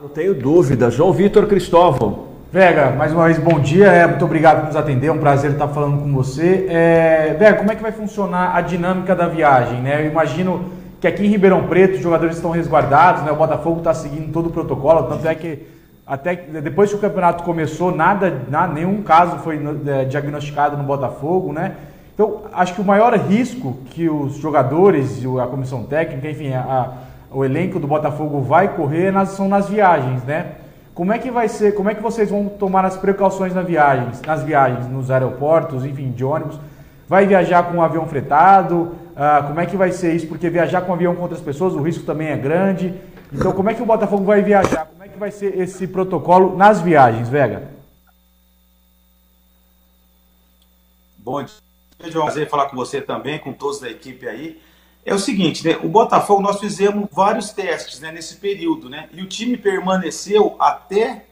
Não tenho dúvida. João Vitor Cristóvão. Vega, mais uma vez bom dia, é, muito obrigado por nos atender, é um prazer estar falando com você. É, Vega, como é que vai funcionar a dinâmica da viagem? Né? Eu imagino que aqui em Ribeirão Preto os jogadores estão resguardados, né? o Botafogo está seguindo todo o protocolo, tanto é que até depois que o campeonato começou, nada, nada nenhum caso foi é, diagnosticado no Botafogo, né? Então, acho que o maior risco que os jogadores, a comissão técnica, enfim, a, a, o elenco do Botafogo vai correr nas, são nas viagens, né? Como é que vai ser? Como é que vocês vão tomar as precauções nas viagens, nas viagens, nos aeroportos, enfim, de ônibus? Vai viajar com um avião fretado? Ah, como é que vai ser isso? Porque viajar com um avião com outras pessoas, o risco também é grande. Então, como é que o Botafogo vai viajar? Como é que vai ser esse protocolo nas viagens, Vega? Bom dia, João. Prazer falar com você também, com todos da equipe aí é o seguinte, né? O Botafogo nós fizemos vários testes né, nesse período, né? E o time permaneceu até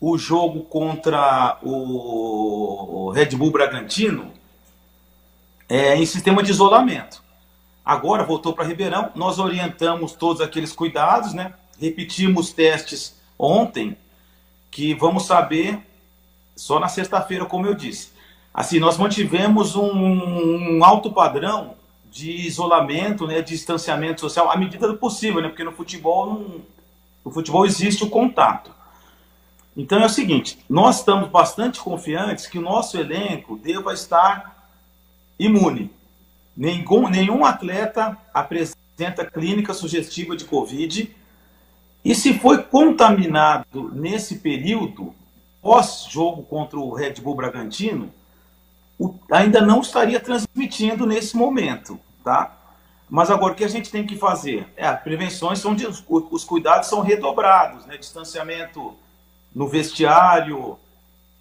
o jogo contra o Red Bull Bragantino é, em sistema de isolamento. Agora voltou para Ribeirão, nós orientamos todos aqueles cuidados, né? Repetimos testes ontem, que vamos saber só na sexta-feira, como eu disse. Assim, nós mantivemos um, um alto padrão de isolamento, né, de distanciamento social, à medida do possível, né, porque no futebol não, no futebol existe o contato. Então é o seguinte, nós estamos bastante confiantes que o nosso elenco deva estar imune. Nenhum, nenhum atleta apresenta clínica sugestiva de Covid. E se foi contaminado nesse período, pós-jogo contra o Red Bull Bragantino, ainda não estaria transmitindo nesse momento, tá? Mas agora o que a gente tem que fazer? É, prevenções são de, os cuidados são redobrados, né? Distanciamento no vestiário,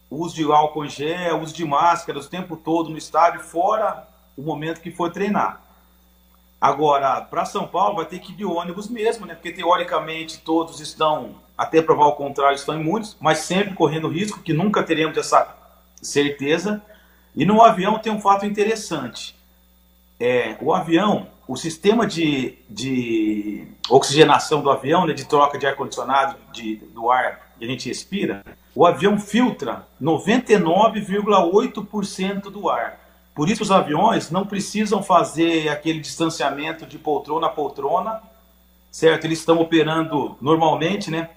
uso de álcool em gel, uso de máscaras o tempo todo no estádio, fora o momento que for treinar. Agora, para São Paulo vai ter que ir de ônibus mesmo, né? Porque teoricamente todos estão, até provar o contrário, estão imunes, mas sempre correndo risco, que nunca teremos essa certeza. E no avião tem um fato interessante. É, o avião, o sistema de, de oxigenação do avião, né, de troca de ar-condicionado do ar que a gente respira, o avião filtra 99,8% do ar. Por isso os aviões não precisam fazer aquele distanciamento de poltrona a poltrona, certo? Eles estão operando normalmente, né?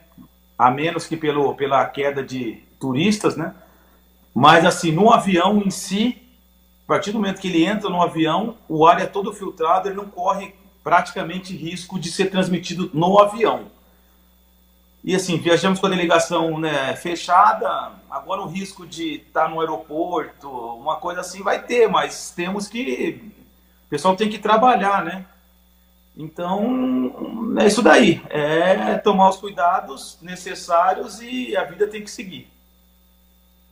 A menos que pelo, pela queda de turistas, né? Mas assim, no avião em si, a partir do momento que ele entra no avião, o ar é todo filtrado, ele não corre praticamente risco de ser transmitido no avião. E assim, viajamos com a delegação né, fechada, agora o risco de estar no aeroporto, uma coisa assim vai ter, mas temos que. O pessoal tem que trabalhar, né? Então, é isso daí. É tomar os cuidados necessários e a vida tem que seguir.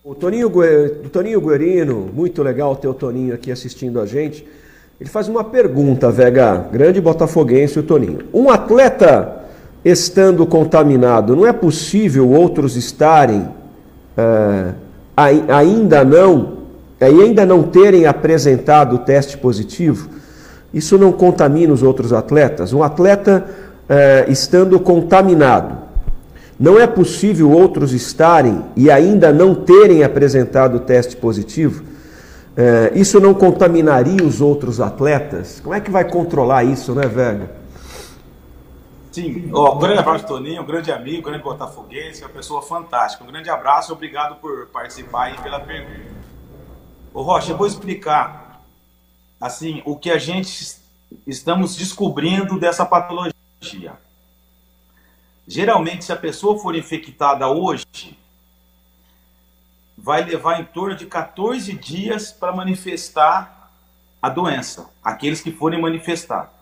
O Toninho, o Toninho Guerino, muito legal ter o Toninho aqui assistindo a gente. Ele faz uma pergunta, Vega, grande botafoguense o Toninho. Um atleta estando contaminado, não é possível outros estarem é, ainda não, e ainda não terem apresentado o teste positivo? Isso não contamina os outros atletas? Um atleta é, estando contaminado, não é possível outros estarem e ainda não terem apresentado o teste positivo? É, isso não contaminaria os outros atletas? Como é que vai controlar isso, né, Vega? Sim, oh, grande abraço, Toninho, um grande amigo, um grande botafoguense, uma pessoa fantástica. Um grande abraço obrigado por participar e pela pergunta. Ô Rocha, eu vou explicar assim o que a gente estamos descobrindo dessa patologia. Geralmente, se a pessoa for infectada hoje, vai levar em torno de 14 dias para manifestar a doença, aqueles que forem manifestar.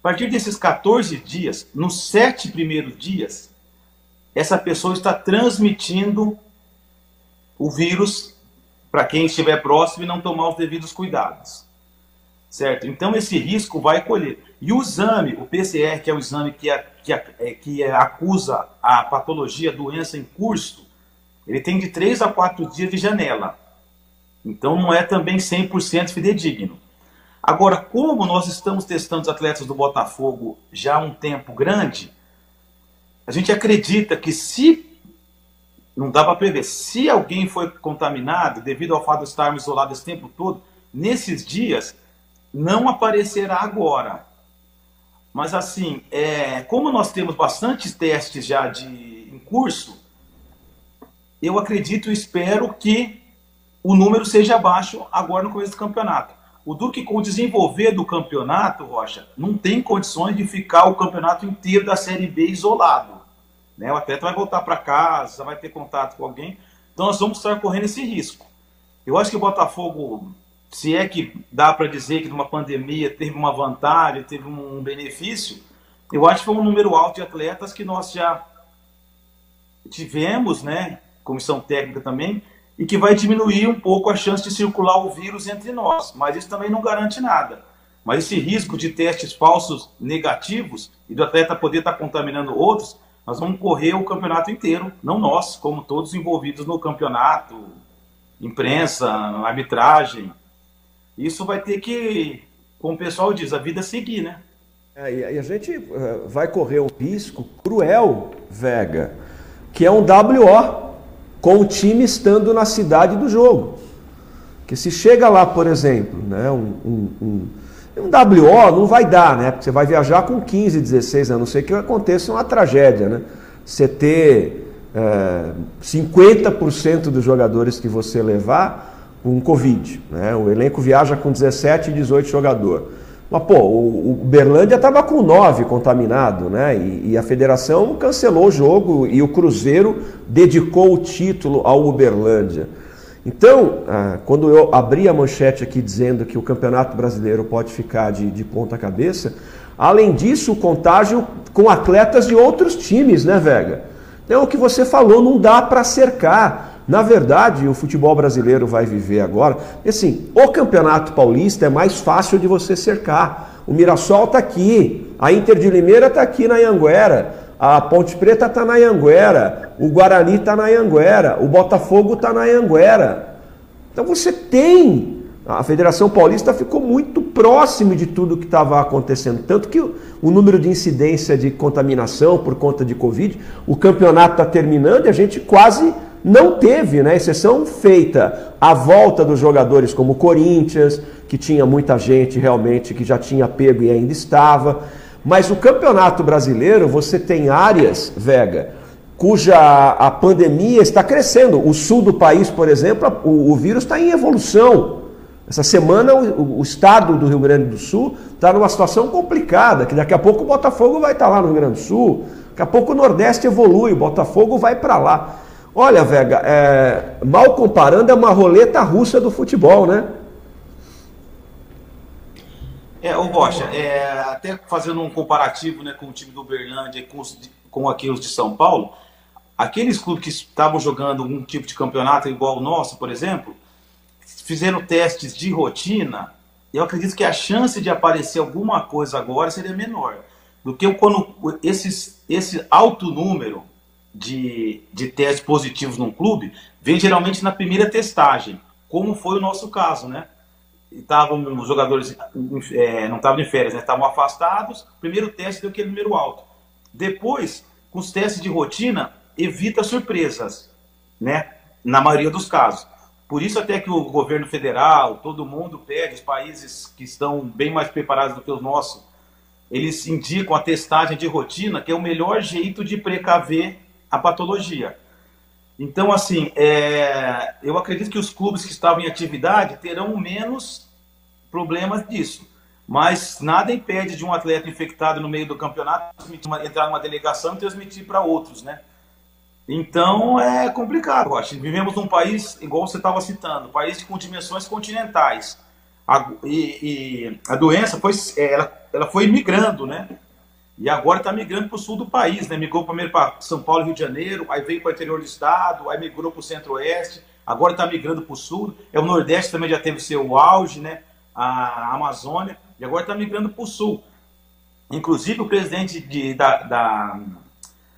A partir desses 14 dias, nos sete primeiros dias, essa pessoa está transmitindo o vírus para quem estiver próximo e não tomar os devidos cuidados. Certo? Então esse risco vai colher. E o exame, o PCR, que é o exame que, é, que, é, que acusa a patologia, a doença em curso, ele tem de 3 a 4 dias de janela. Então não é também 100% fidedigno. Agora, como nós estamos testando os atletas do Botafogo já há um tempo grande, a gente acredita que se não dá para prever, se alguém foi contaminado devido ao fato de estarmos isolados esse tempo todo, nesses dias não aparecerá agora. Mas assim, é, como nós temos bastantes testes já de, em curso, eu acredito e espero que o número seja baixo agora no começo do campeonato. O Duque, com o desenvolver do campeonato, Rocha, não tem condições de ficar o campeonato inteiro da Série B isolado. Né? O atleta vai voltar para casa, vai ter contato com alguém. Então nós vamos estar correndo esse risco. Eu acho que o Botafogo, se é que dá para dizer que numa pandemia teve uma vantagem, teve um benefício, eu acho que foi um número alto de atletas que nós já tivemos, né? Comissão técnica também, e que vai diminuir um pouco a chance de circular o vírus entre nós, mas isso também não garante nada. Mas esse risco de testes falsos negativos e do atleta poder estar contaminando outros, nós vamos correr o campeonato inteiro, não nós, como todos envolvidos no campeonato, imprensa, arbitragem. Isso vai ter que, como o pessoal diz, a vida seguir, né? É, e a gente uh, vai correr um risco cruel, Vega, que é um WO com o time estando na cidade do jogo. Que se chega lá, por exemplo, né, um, um, um, um WO não vai dar, né? Porque você vai viajar com 15, 16, a não ser que aconteça uma tragédia, né? Você ter é, 50% dos jogadores que você levar com Covid. Né? O elenco viaja com 17 e 18 jogadores. Mas, pô, o, Berlândia estava com nove contaminado, né? E, e, a federação cancelou o jogo e o Cruzeiro dedicou o título ao Uberlândia. Então, ah, quando eu abri a manchete aqui dizendo que o Campeonato Brasileiro pode ficar de, de ponta cabeça, além disso, o contágio com atletas de outros times, né, Vega? Então, o que você falou, não dá para cercar. Na verdade, o futebol brasileiro vai viver agora. Assim, o Campeonato Paulista é mais fácil de você cercar. O Mirassol está aqui, a Inter de Limeira está aqui na Anhanguera, a Ponte Preta está na Anhanguera, o Guarani está na Anhanguera, o Botafogo está na Anhanguera. Então você tem A Federação Paulista ficou muito próximo de tudo que estava acontecendo. Tanto que o, o, número de incidência de contaminação por conta de Covid, o campeonato está terminando e a gente quase não teve, né? Exceção feita a volta dos jogadores como o Corinthians, que tinha muita gente realmente que já tinha pego e ainda estava. Mas o campeonato brasileiro, você tem áreas, Vega, cuja a pandemia está crescendo. O sul do país, por exemplo, o, o vírus está em evolução. Essa semana o, o, estado do Rio Grande do Sul está numa situação complicada, que daqui a pouco o Botafogo vai estar tá lá no Rio Grande do Sul, daqui a pouco o Nordeste evolui, o Botafogo vai para lá. Olha, Vega, é, mal comparando, é uma roleta russa do futebol, né? É, o Rocha, é, até fazendo um comparativo né, com o time do Uberlândia e com, os, com de São Paulo, aqueles clubes que estavam jogando um tipo de campeonato igual o nosso, por exemplo, fizeram testes de rotina, eu acredito que a chance de aparecer alguma coisa agora seria menor do que quando esses, esse alto número de, de testes positivos num clube vem geralmente na primeira testagem, como foi o nosso caso, né? Estavam os jogadores é, não estavam de férias, né? estavam afastados. Primeiro teste deu aquele número alto. Depois, com os testes de rotina, evita surpresas, né? Na maioria dos casos. Por isso até que o governo federal, todo mundo pede, os países que estão bem mais preparados do que os nossos, eles indicam a testagem de rotina, que é o melhor jeito de precaver a patologia. Então, assim, é, eu acredito que os clubes que estavam em atividade terão menos problemas disso. Mas nada impede de um atleta infectado no meio do campeonato entrar numa delegação e transmitir para outros, né? Então é complicado, eu acho. Vivemos num país, igual você estava citando, país com dimensões continentais. A, e, e, a doença foi, é, ela, ela foi migrando, né? E agora está migrando para o sul do país, né? Migrou primeiro para São Paulo e Rio de Janeiro, aí veio para o interior do estado, aí migrou para o centro-oeste, agora está migrando para o sul. É o Nordeste também já teve seu auge, né? A Amazônia, e agora está migrando para o sul. Inclusive o presidente de, da, da,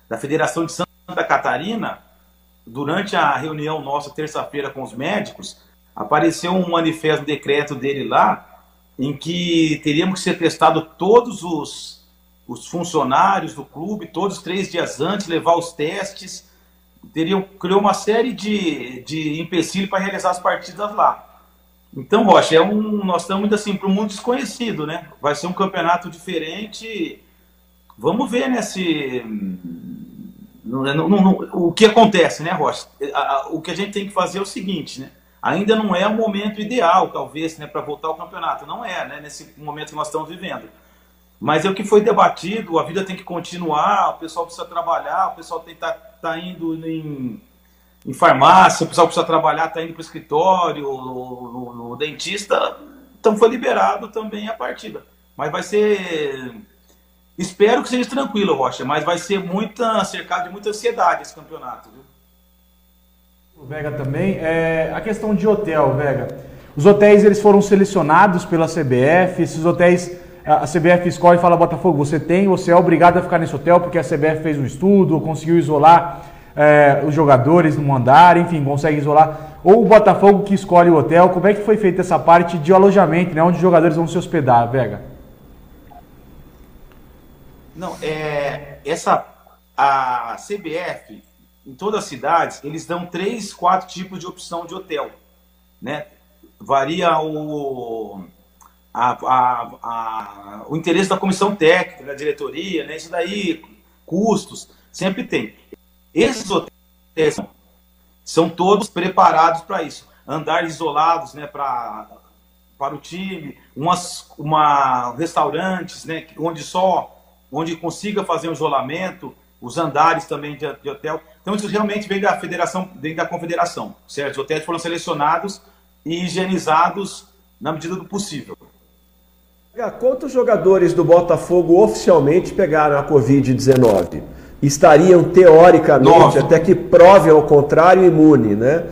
da Federação de Santa Catarina, durante a reunião nossa terça-feira com os médicos, apareceu um manifesto, um decreto dele lá, em que teríamos que ser testados todos os, os funcionários do clube, todos três dias antes, levar os testes. Teriam, criou uma série de, de empecilhos para realizar as partidas lá. Então, Rocha, é um, nós estamos indo assim para um mundo desconhecido, né? Vai ser um campeonato diferente. Vamos ver, né? Se não, não, não, o que acontece, né, Rocha? O que a gente tem que fazer é o seguinte, né? Ainda não é o momento ideal, talvez, né, para voltar ao campeonato. Não é, né, nesse momento que nós estamos vivendo. Mas é o que foi debatido, a vida tem que continuar, o pessoal precisa trabalhar, o pessoal tem tá, tá indo em, em, farmácia, o pessoal precisa trabalhar, está indo para o escritório, no dentista, então foi liberado também a partida. Mas vai ser Espero que seja tranquilo, Rocha, mas vai ser muita, cercado de muita ansiedade esse campeonato. Viu? O Vega também. É, a questão de hotel, Vega. Os hotéis eles foram selecionados pela CBF. Esses hotéis, a CBF escolhe e fala: Botafogo, você tem, você é obrigado a ficar nesse hotel porque a CBF fez um estudo, conseguiu isolar é, os jogadores no andar, enfim, consegue isolar. Ou o Botafogo que escolhe o hotel. Como é que foi feita essa parte de alojamento, né, onde os jogadores vão se hospedar, Vega? Não, é, essa a CBF em todas as cidades eles dão três, quatro tipos de opção de hotel, né? Varia o a, a, a, o interesse da comissão técnica, da diretoria, né? Isso daí, custos, sempre tem. Esses hotéis são todos preparados para isso. Andar isolados, né? Para o time, umas uma restaurantes, né? Onde só onde consiga fazer um isolamento, os andares também de, de, hotel. Então isso realmente vem da federação, vem da confederação, certo? Os hotéis foram selecionados e higienizados na medida do possível. Quantos jogadores do Botafogo oficialmente pegaram a Covid-19? Estariam, teoricamente, Nossa. até que prove ao contrário, imune, né?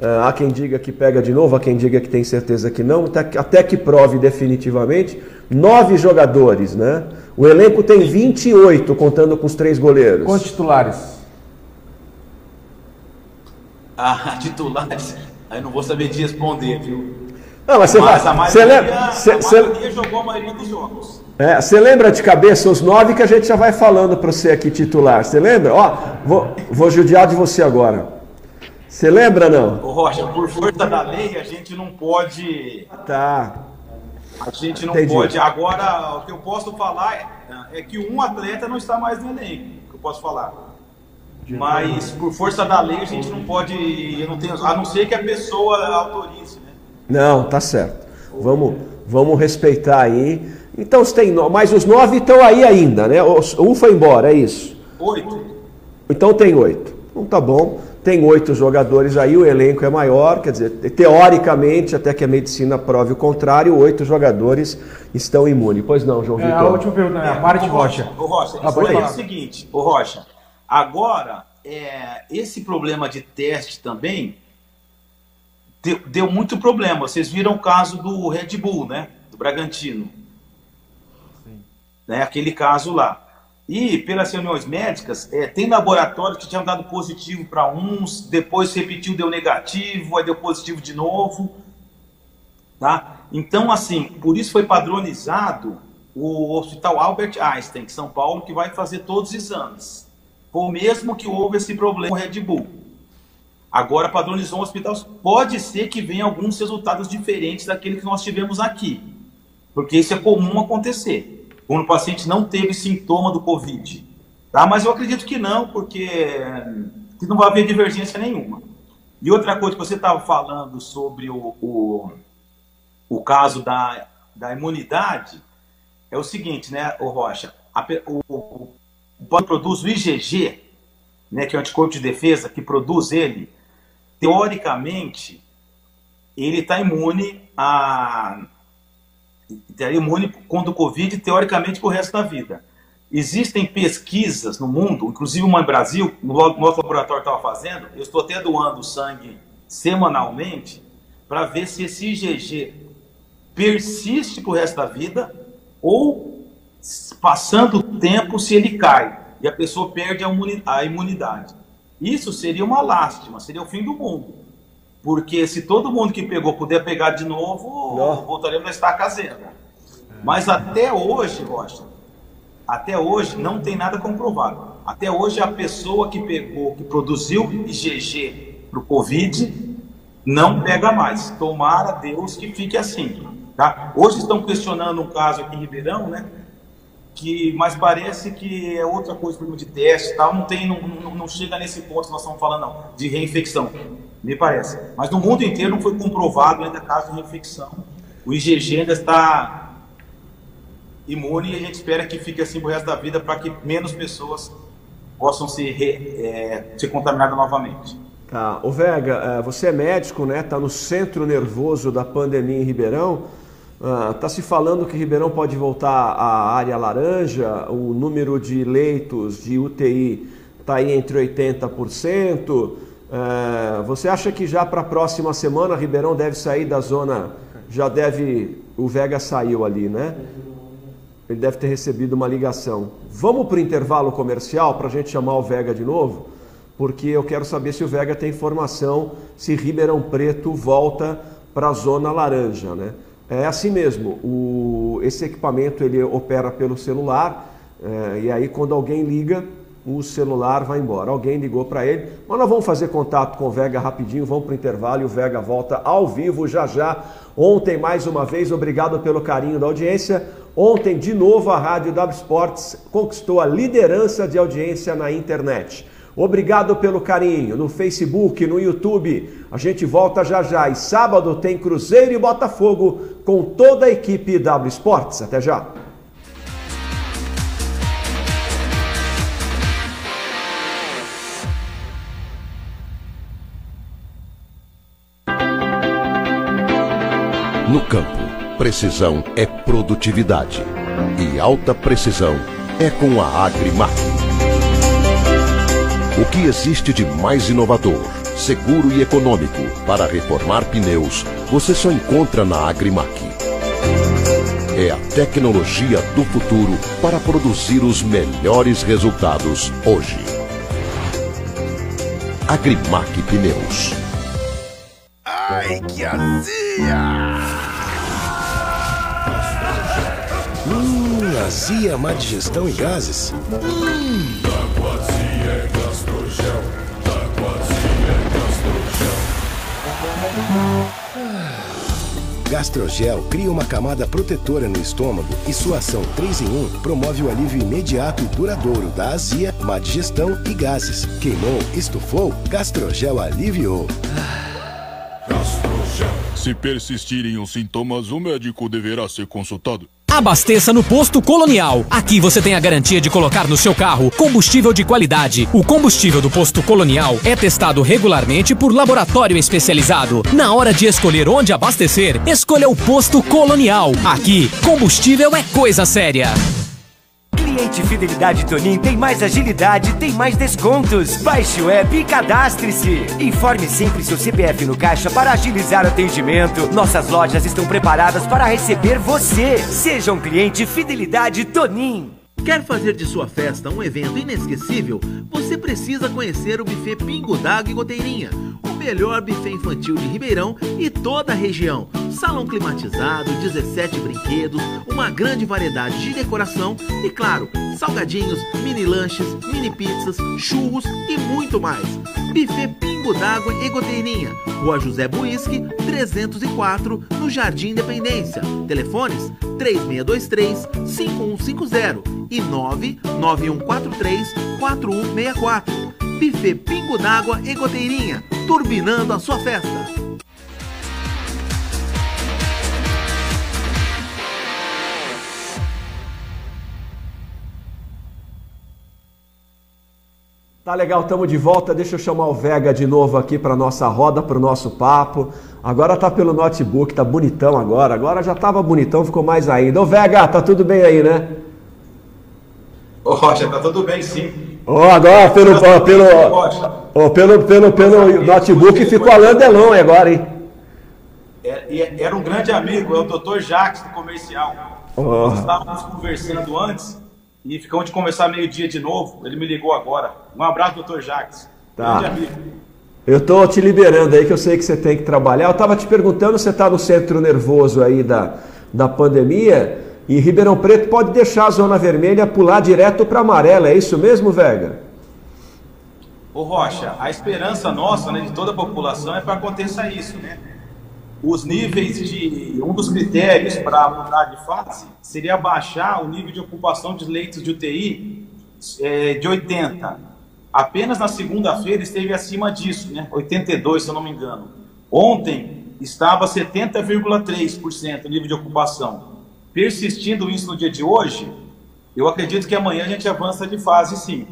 Uh, há quem diga que pega de novo, há quem diga que tem certeza que não, até, até que prove definitivamente. Nove jogadores, né? O elenco tem 28, contando com os três goleiros. Quantos titulares? Ah, titulares. Aí não vou saber te responder, viu? Não, mas você mas vai- a você maioria, lembra- a você- você- maioria jogou a maioria dos jogos. É, você lembra de cabeça os nove que a gente já vai falando para você aqui titular? Você lembra? Ó, vou, vou judiar de você agora. Você lembra não? Ô Rocha, por força da lei, a gente não pode. Tá. A gente não Entendi. pode. Agora, o que eu posso falar é, é que um atleta não está mais no elenco. Que eu posso falar. Mas por força da lei a gente não pode. Eu não tenho, a não ser que a pessoa autorize? Não, tá certo. Vamos, vamos respeitar aí. Então você tem no... mas os nove estão aí ainda, né? Um foi embora, é isso. Oito. Então tem oito. Então tá bom. Tem oito jogadores aí, o elenco é maior, quer dizer, teoricamente, até que a medicina prove o contrário, oito jogadores estão imunes. Pois não, João É, Vitor? a última pergunta, né? a parte Rocha. Ô, Rocha, Ah, pode aí é o seguinte, ô Rocha, agora, é, esse problema de teste também deu, deu muito problema. Vocês viram o caso do Red Bull, né? Do Bragantino. Né? Aquele caso lá. E pelas reuniões médicas, é, tem laboratórios que tinham dado positivo para uns, depois repetiu, deu negativo, aí deu positivo de novo. Tá? Então, assim, por isso foi padronizado o Hospital Albert Einstein, em São Paulo, que vai fazer todos os exames. Foi o mesmo que houve esse problema com o Red Bull. Agora padronizou o hospital. Pode ser que venha alguns resultados diferentes daquele que nós tivemos aqui. Porque isso é comum acontecer. Quando o paciente não teve sintoma do Covid. Tá? Mas eu acredito que não, porque que não vai haver divergência nenhuma. E outra coisa que você estava falando sobre o, o, o caso da, da imunidade é o seguinte, né, o Rocha? A o, o, produz o IgG, né, que é o anticorpo de defesa, que produz ele, teoricamente, ele está imune a. Está imune contra o Covid, teoricamente, para o resto da vida. Existem pesquisas no mundo, inclusive uma no Brasil, lo- nosso laboratório estava fazendo, eu estou até doando sangue semanalmente, para ver se esse IgG persiste para o resto da vida ou, passando o tempo, se ele cai e a pessoa perde a imunidade. Isso seria uma lástima, seria o fim do mundo. Porque se todo mundo que pegou puder pegar de novo, voltaremos a estar caseira. Mas até hoje, Rocha, até hoje não tem nada comprovado. Até hoje a pessoa que pegou, que produziu IgG para o Covid, não pega mais. Tomara Deus que fique assim. Tá? Hoje estão questionando um caso aqui em Ribeirão, né? Que, mas parece que é outra coisa, problema de teste tal. Não, tem, não, não, não chega nesse ponto que nós estamos falando, não, de reinfecção. Me parece. Mas no mundo inteiro não foi comprovado ainda caso de reinfecção. O IgG ainda está imune e a gente espera que fique assim pro resto da vida para que menos pessoas possam se, re, é, se contaminar novamente. Tá. Ô Vega, eh, você é médico, né? Tá no centro nervoso da pandemia em Ribeirão. Ah, tá se falando que Ribeirão pode voltar à área laranja, o número de leitos de UTI está aí entre 80%. Eh, você acha que já para a próxima semana Ribeirão deve sair da zona, já deve, o Vega saiu ali, né? Ele deve ter recebido uma ligação. Vamos para o intervalo comercial para a gente chamar o Vega de novo? Porque eu quero saber se o Vega tem informação se Ribeirão Preto volta para a zona laranja, né? É assim mesmo, o, esse equipamento ele opera pelo celular é, e aí quando alguém liga, o celular vai embora. Alguém ligou para ele, mas nós vamos fazer contato com o Vega rapidinho, vamos para o intervalo e o Vega volta ao vivo já já. Ontem, mais uma vez, obrigado pelo carinho da audiência. Ontem, de novo, a Rádio W Sports conquistou a liderança de audiência na internet. Obrigado pelo carinho no Facebook, no YouTube. A gente volta já já. E sábado tem Cruzeiro e Botafogo com toda a equipe W Sports. Até já. No campo, precisão é produtividade. E alta precisão é com a Agrimac. O que existe de mais inovador, seguro e econômico para reformar pneus, você só encontra na Agrimac. É a tecnologia do futuro para produzir os melhores resultados hoje. Agrimac Pneus. Ai, que azia! Hum, azia, má digestão e gases. Hum. Gastrogel cria uma camada protetora no estômago e sua ação 3 em 1 promove o alívio imediato e duradouro da azia, má digestão e gases. Queimou, estufou, Gastrogel aliviou. Se persistirem os sintomas, o médico deverá ser consultado. Abasteça no Posto Colonial. Aqui você tem a garantia de colocar no seu carro combustível de qualidade. O combustível do Posto Colonial é testado regularmente por laboratório especializado. Na hora de escolher onde abastecer, escolha o Posto Colonial. Aqui, combustível é coisa séria. Cliente Fidelidade Tonin tem mais agilidade, tem mais descontos. Baixe o app e cadastre-se. Informe sempre seu CPF no caixa para agilizar o atendimento. Nossas lojas estão preparadas para receber você. Seja um cliente Fidelidade Tonin. Quer fazer de sua festa um evento inesquecível? Você precisa conhecer o buffet Pingo d'Água e Goteirinha, o melhor buffet infantil de Ribeirão e toda a região. Salão climatizado, 17 brinquedos, uma grande variedade de decoração e, claro, salgadinhos, mini lanches, mini pizzas, churros e muito mais. Buffet Pingo d'Água e Goteirinha, Rua José Buisque, 304, no Jardim Independência. Telefones 3623 5150 e 99143 4164. Buffet Pingo d'Água e Goteirinha, turbinando a sua festa. Tá legal, estamos de volta. Deixa eu chamar o Vega de novo aqui para nossa roda, para o nosso papo. Agora tá pelo notebook, tá bonitão agora. Agora já tava bonitão, ficou mais ainda. Ô Vega, tá tudo bem aí, né? Ô Rocha, tá tudo bem sim. Ó, agora pelo, ó, pelo, ó, pelo, pelo, pelo notebook ficou Alain Delon agora, hein? É, Era um grande amigo, é o Dr. Jacques do comercial. Oh. Nós estávamos conversando antes e ficamos de conversar meio-dia de novo. Ele me ligou agora. Um abraço, Dr. Jacques. Tá. Grande amigo. Eu tô te liberando aí, que eu sei que você tem que trabalhar. Eu tava te perguntando, você tá no centro nervoso aí da, da pandemia, e Ribeirão Preto pode deixar a zona vermelha pular direto para amarela, é isso mesmo, Vega? Ô Rocha, a esperança nossa, né, de toda a população é para aconteça isso, né? Os níveis de. Um dos critérios para mudar de fase seria baixar o nível de ocupação de leitos de UTI é, de 80. Apenas na segunda-feira esteve acima disso, né? 82, se eu não me engano. Ontem estava 70,3% o nível de ocupação. Persistindo isso no dia de hoje, eu acredito que amanhã a gente avança de fase sim.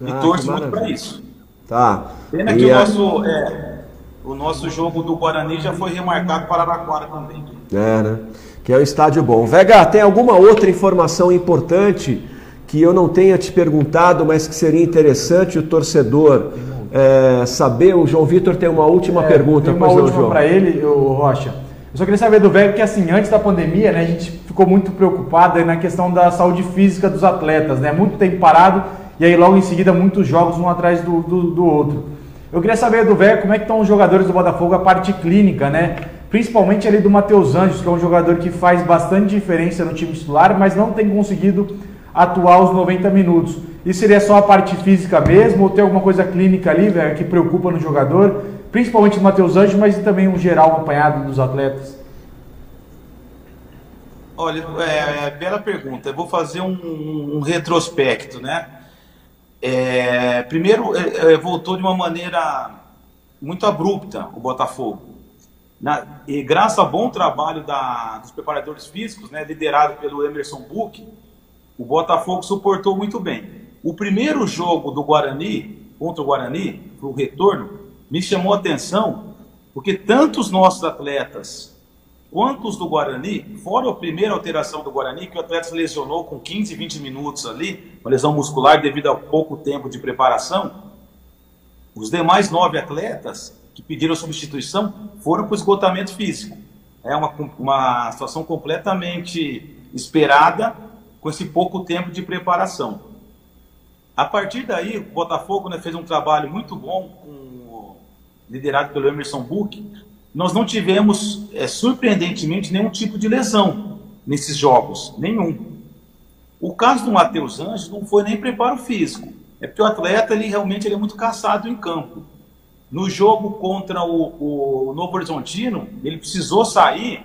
E Ah, torço muito para isso. Tá. Pena E que o a- nosso, é, o nosso jogo do Guarani já foi remarcado para Araraquara também. É, né? Que é um estádio bom. Vega, tem alguma outra informação importante que eu não tenha te perguntado, mas que seria interessante o torcedor é, saber? O João Vitor tem uma última É, pergunta, tem uma última João? para ele, o Rocha. Eu só queria saber do Vega que assim, antes da pandemia, né, a gente ficou muito preocupado na questão da saúde física dos atletas, né? Muito tempo parado e aí logo em seguida muitos jogos um atrás do, do, do outro. Eu queria saber do Vega como é que estão os jogadores do Botafogo a parte clínica, né? Principalmente ali do Matheus Anjos, que é um jogador que faz bastante diferença no time titular, mas não tem conseguido atuar os 90 minutos. Isso seria só a parte física mesmo, ou tem alguma coisa clínica ali, velho, que preocupa no jogador? Principalmente do Matheus Anjos, mas também um geral apanhado dos atletas. Olha, é, bela pergunta. Eu vou fazer um, um retrospecto, né? É, primeiro, é, é, voltou de uma maneira muito abrupta o Botafogo. Na- e graças ao bom trabalho da- dos preparadores físicos, né, liderado pelo Emerson Buch, o Botafogo suportou muito bem. O primeiro jogo do Guarani, contra o Guarani, o retorno, me chamou a atenção, porque tanto os nossos atletas quanto os do Guarani, fora a primeira alteração do Guarani, que o atleta se lesionou com 15, 20 minutos ali, uma lesão muscular devido a pouco tempo de preparação, os demais nove atletas que pediram substituição foram para o esgotamento físico. É uma, uma situação completamente esperada com esse pouco tempo de preparação. A partir daí, o Botafogo né, fez um trabalho muito bom com liderado pelo Emerson Book, nós não tivemos, é, surpreendentemente, nenhum tipo de lesão nesses jogos, nenhum. O caso do Matheus Anjos não foi nem preparo físico, é porque o atleta ele realmente ele é muito caçado em campo. No jogo contra o, o Novo Horizontino, ele precisou sair,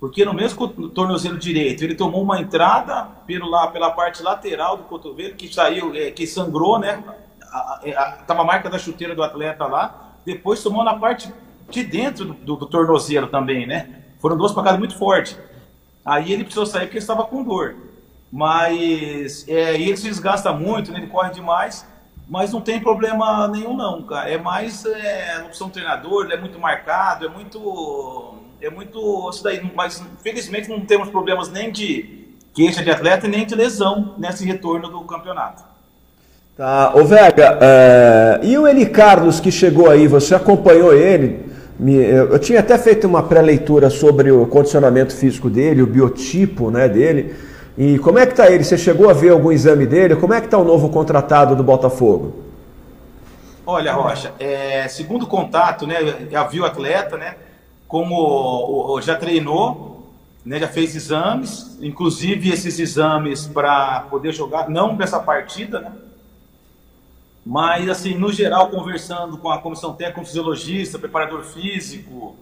porque no mesmo tornozelo direito, ele tomou uma entrada pelo, lá, pela parte lateral do cotovelo, que saiu, é, que sangrou, né? Estava a, a, marca da chuteira do atleta lá, depois tomou na parte de dentro do, do, tornozelo também, né? Foram duas pancadas muito fortes. Aí ele precisou sair porque estava com dor. Mas é, ele se desgasta muito, né? ele corre demais. Mas não tem problema nenhum, não, cara. É mais é, opção do treinador, ele é muito marcado, é muito. É muito. Isso daí. Mas felizmente não temos problemas nem de queixa de atleta nem de lesão nesse retorno do campeonato. Tá, ô Vega, é... e o Eli Carlos que chegou aí, você acompanhou ele? Eu tinha até feito uma pré-leitura sobre o condicionamento físico dele, o biotipo né, dele. E como é que está ele? Você chegou a ver algum exame dele? Como é que está o novo contratado do Botafogo? Olha, Rocha, é, segundo contato, né, já viu o atleta, né, como já treinou, né, já fez exames, inclusive esses exames para poder jogar, não para essa partida, né, mas assim, no geral, conversando com a comissão técnica, com o fisiologista, preparador físico,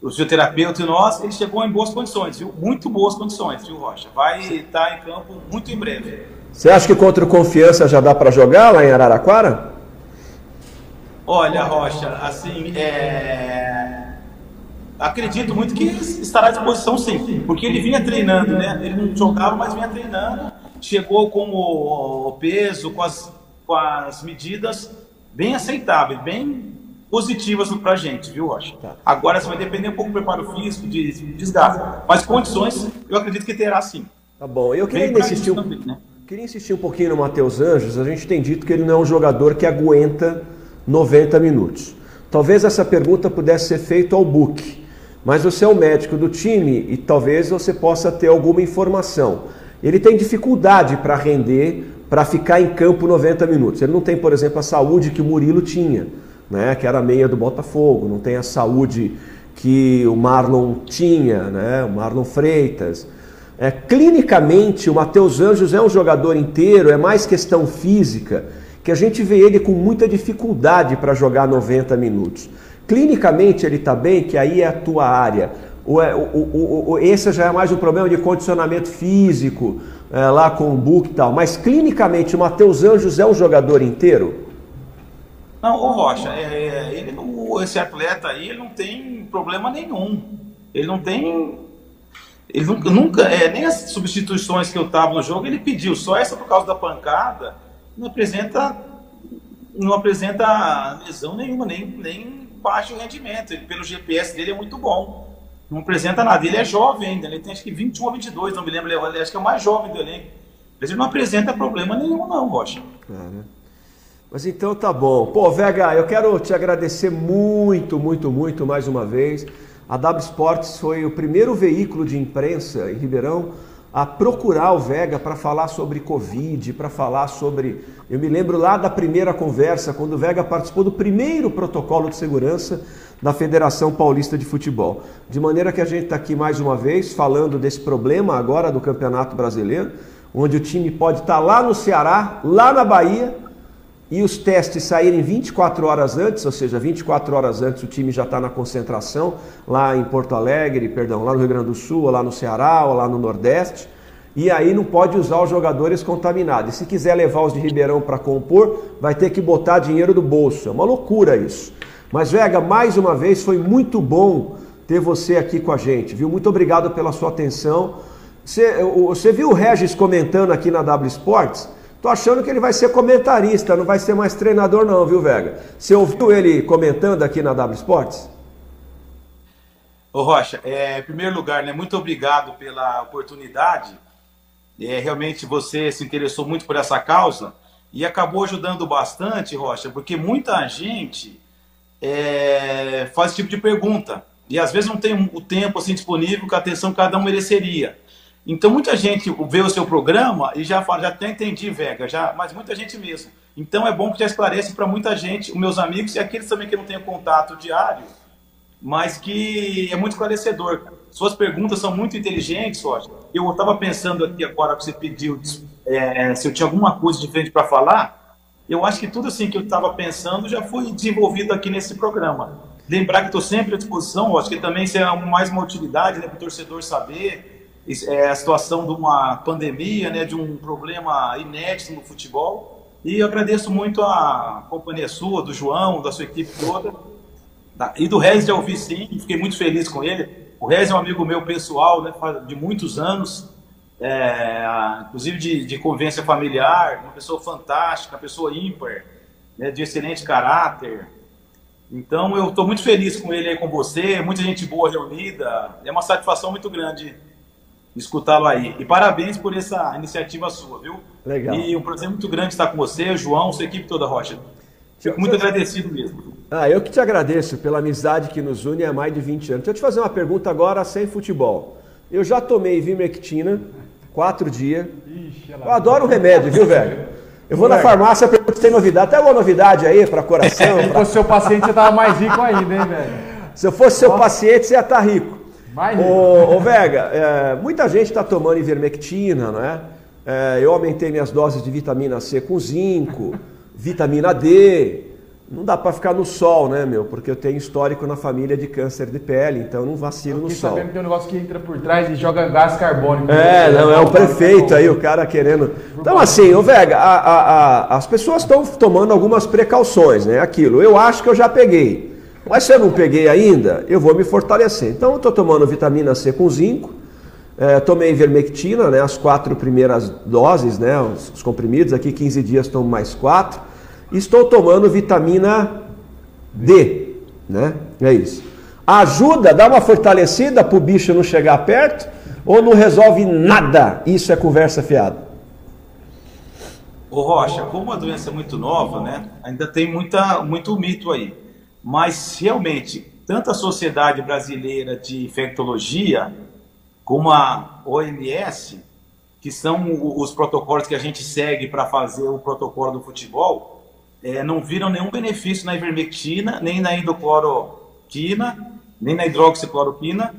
o fisioterapeuta e nós, ele chegou em boas condições, viu? Muito boas condições, viu, Rocha? Vai estar em campo muito em breve. Você acha que contra o Confiança já dá para jogar lá em Araraquara? Olha, Rocha, assim, é... acredito muito que estará à disposição sim, porque ele vinha treinando, né? Ele não jogava, mas vinha treinando, chegou com o peso, com as, com as medidas bem aceitáveis, bem positivas para a gente, viu, Rocha? Tá. Agora você vai depender um pouco do preparo físico, de, de desgaste. Mas condições, eu acredito que terá sim. Tá bom. Eu queria insistir, um, também, né? queria insistir um pouquinho no Matheus Anjos. A gente tem dito que ele não é um jogador que aguenta 90 minutos. Talvez essa pergunta pudesse ser feita ao Book, mas você é o médico do time e talvez você possa ter alguma informação. Ele tem dificuldade para render, para ficar em campo 90 minutos. Ele não tem, por exemplo, a saúde que o Murilo tinha né, que era meia do Botafogo, não tem a saúde que o Marlon tinha, né, o Marlon Freitas. É, clinicamente, o Matheus Anjos é um jogador inteiro, é mais questão física, que a gente vê ele com muita dificuldade para jogar 90 minutos. Clinicamente ele está bem, que aí é a tua área. É, o, esse já é mais um problema de condicionamento físico, é, lá com o Book e tal. Mas clinicamente o Matheus Anjos é um jogador inteiro? Não, o Rocha, é, é, ele esse atleta aí ele não tem problema nenhum. Ele não tem. Ele nunca, nunca é, nem as substituições que eu tava no jogo, ele pediu. Só essa por causa da pancada, não apresenta. Não apresenta lesão nenhuma, nem, nem baixo rendimento. Ele, pelo GPS dele é muito bom. Não apresenta nada. Ele é jovem ainda, ele tem acho que 21 ou 22, não me lembro. Ele acho que é o mais jovem do elenco. Mas ele não apresenta problema nenhum, não, Rocha. É, né? Mas então tá bom. Pô, Vega, eu quero te agradecer muito, muito, muito mais uma vez. A W Sports foi o primeiro veículo de imprensa em Ribeirão a procurar o Vega para falar sobre Covid, para falar sobre. Eu me lembro lá da primeira conversa, quando o Vega participou do primeiro protocolo de segurança da Federação Paulista de Futebol. De maneira que a gente está aqui mais uma vez falando desse problema agora do Campeonato Brasileiro, onde o time pode estar tá lá no Ceará, lá na Bahia e os testes saírem 24 horas antes, ou seja, 24 horas antes o time já está na concentração lá em Porto Alegre, perdão, lá no Rio Grande do Sul, ou lá no Ceará, ou lá no Nordeste, e aí não pode usar os jogadores contaminados. E se quiser levar os de Ribeirão para compor, vai ter que botar dinheiro do bolso. É uma loucura isso. Mas Vega, mais uma vez foi muito bom ter você aqui com a gente, viu? Muito obrigado pela sua atenção. Você, você viu o Regis comentando aqui na W Sports? Tô achando que ele vai ser comentarista, não vai ser mais treinador não, viu, Vega? Você ouviu ele comentando aqui na W Sports? Ô Rocha, é, em primeiro lugar, né, muito obrigado pela oportunidade. É, realmente você se interessou muito por essa causa e acabou ajudando bastante, Rocha, porque muita gente é, faz esse tipo de pergunta e às vezes não tem o tempo assim disponível que a atenção que cada um mereceria. Então muita gente vê o seu programa e já fala, já até entendi, Vega, já, mas muita gente mesmo Então é bom que já esclarece para muita gente, os meus amigos e aqueles também que não têm contato diário, mas que é muito esclarecedor. Suas perguntas são muito inteligentes, Rocha. Eu estava pensando aqui agora que você pediu é, se eu tinha alguma coisa diferente para falar. Eu acho que tudo assim que eu estava pensando já foi desenvolvido aqui nesse programa. Lembrar que estou sempre à disposição, acho que também isso é mais uma utilidade né, para o torcedor saber é, a situação de uma pandemia, né, de um problema inédito no futebol. E eu agradeço muito a companhia sua, do João, da sua equipe toda. E do Rez já ouvi sim, fiquei muito feliz com ele. O Rez é um amigo meu pessoal, né, de muitos anos, é, inclusive de, de convivência familiar, uma pessoa fantástica, uma pessoa ímpar, né, de excelente caráter. Então eu estou muito feliz com ele aí com você, muita gente boa reunida. É uma satisfação muito grande escutá-lo aí. E parabéns por essa iniciativa sua, viu? Legal. E um prazer muito grande estar com você, João, sua equipe toda, Rocha. Fico muito agradecido mesmo. Ah, eu que te agradeço pela amizade que nos une há mais de 20 anos. Deixa eu te fazer uma pergunta agora sem futebol. Eu já tomei Vimectina, quatro dias. Eu adoro o remédio, viu, velho? Eu vou na farmácia pergunto se tem novidade. Tem alguma novidade aí para coração? Se fosse seu paciente, você tava mais rico ainda, hein, velho? Se eu fosse seu paciente, você ia estar rico. Rico. Ô, ô Vega, é, muita gente está tomando ivermectina, não é? é? Eu aumentei minhas doses de vitamina C com zinco, vitamina D. Não dá para ficar no sol, né, meu? Porque eu tenho histórico na família de câncer de pele, então eu não vacilo no sol. sabendo que tem um negócio que entra por trás e joga gás carbônico. É, não, é o prefeito aí, o cara querendo. Então, assim, ô Vega, a, a, a, as pessoas estão tomando algumas precauções, né? Aquilo. Eu acho que eu já peguei. Mas se eu não peguei ainda, eu vou me fortalecer. Então, eu estou tomando vitamina C com zinco. É, tomei vermectina, né? As quatro primeiras doses, né? Os, os comprimidos, aqui 15 dias tomo mais quatro. Estou tomando vitamina D, né? É isso. Ajuda, dá uma fortalecida para o bicho não chegar perto ou não resolve nada? Isso é conversa fiada. Ô Rocha, como a doença é muito nova, né? Ainda tem muita, muito mito aí. Mas realmente, tanto a Sociedade Brasileira de Infectologia como a OMS, que são os protocolos que a gente segue para fazer o protocolo do futebol, é, não viram nenhum benefício na ivermectina, nem na hidrocloroquina, nem na hidroxicloroquina,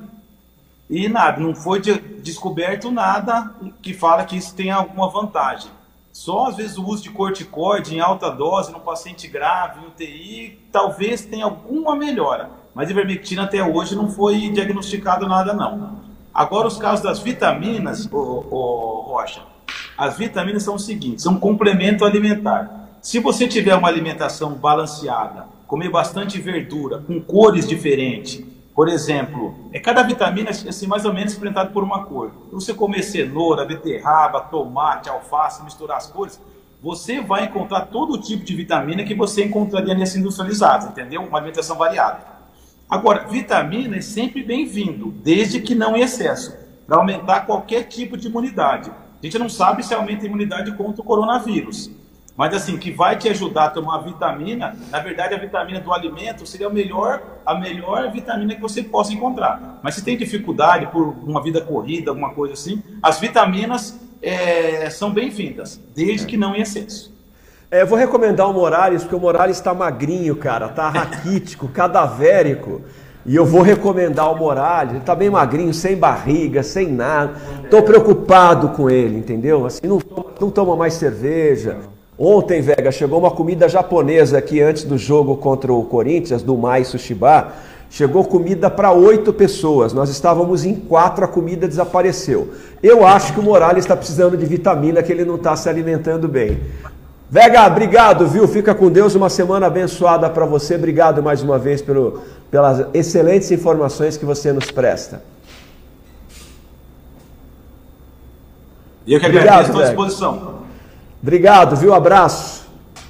e nada, não foi de, descoberto nada que fala que isso tem alguma vantagem. Só às vezes o uso de corticoide em alta dose no paciente grave, em UTI, talvez tenha alguma melhora. Mas ivermectina até hoje não foi diagnosticado nada não. Agora os casos das vitaminas, o, o Rocha, as vitaminas são o seguinte, são um complemento alimentar. Se você tiver uma alimentação balanceada, comer bastante verdura, com cores diferentes, por exemplo, é cada vitamina assim, mais ou menos representada por uma cor. Se você comer cenoura, beterraba, tomate, alface, misturar as cores, você vai encontrar todo tipo de vitamina que você encontraria nessa industrializada, entendeu? Uma alimentação variada. Agora, vitamina é sempre bem-vindo, desde que não em excesso, para aumentar qualquer tipo de imunidade. A gente não sabe se aumenta a imunidade contra o coronavírus, mas assim, que vai te ajudar a tomar vitamina, na verdade a vitamina do alimento seria a melhor, a melhor vitamina que você possa encontrar. Mas se tem dificuldade por uma vida corrida, alguma coisa assim, as vitaminas é, são bem-vindas, desde que não em excesso. É, eu vou recomendar o Morales, porque o Morales está magrinho, cara, tá raquítico, cadavérico. E eu vou recomendar o Morales, ele tá bem magrinho, sem barriga, sem nada. Tô preocupado com ele, entendeu? Assim, não, não toma mais cerveja, Ontem, Vega, chegou uma comida japonesa aqui antes do jogo contra o Corinthians, do Mai Sushiba. Chegou comida para oito pessoas. Nós estávamos em quatro, a comida desapareceu. Eu acho que o Morales está precisando de vitamina, que ele não está se alimentando bem. Vega, obrigado, viu? Fica com Deus, uma semana abençoada para você. Obrigado mais uma vez pelo, pelas excelentes informações que você nos presta. E eu que agradeço, estou à disposição. Obrigado, viu? Abraço.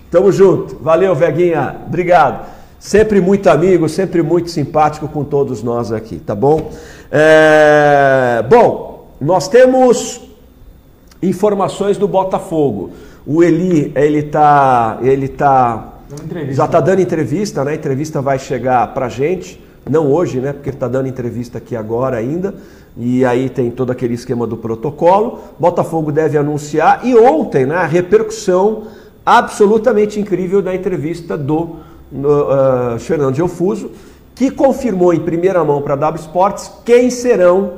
Tamo junto. Valeu, Veguinha. Obrigado. Sempre muito amigo, sempre muito simpático com todos nós aqui, tá bom? É... Bom, nós temos informações do Botafogo. O Eli, ele tá, ele tá já está dando entrevista, né? A entrevista vai chegar pra gente, não hoje, né? Porque ele está dando entrevista aqui agora ainda. E aí tem todo aquele esquema do protocolo. Botafogo deve anunciar. E ontem, né, a repercussão absolutamente incrível da entrevista do uh, Fernando Gelfuso, que confirmou em primeira mão para a W Sports quem serão,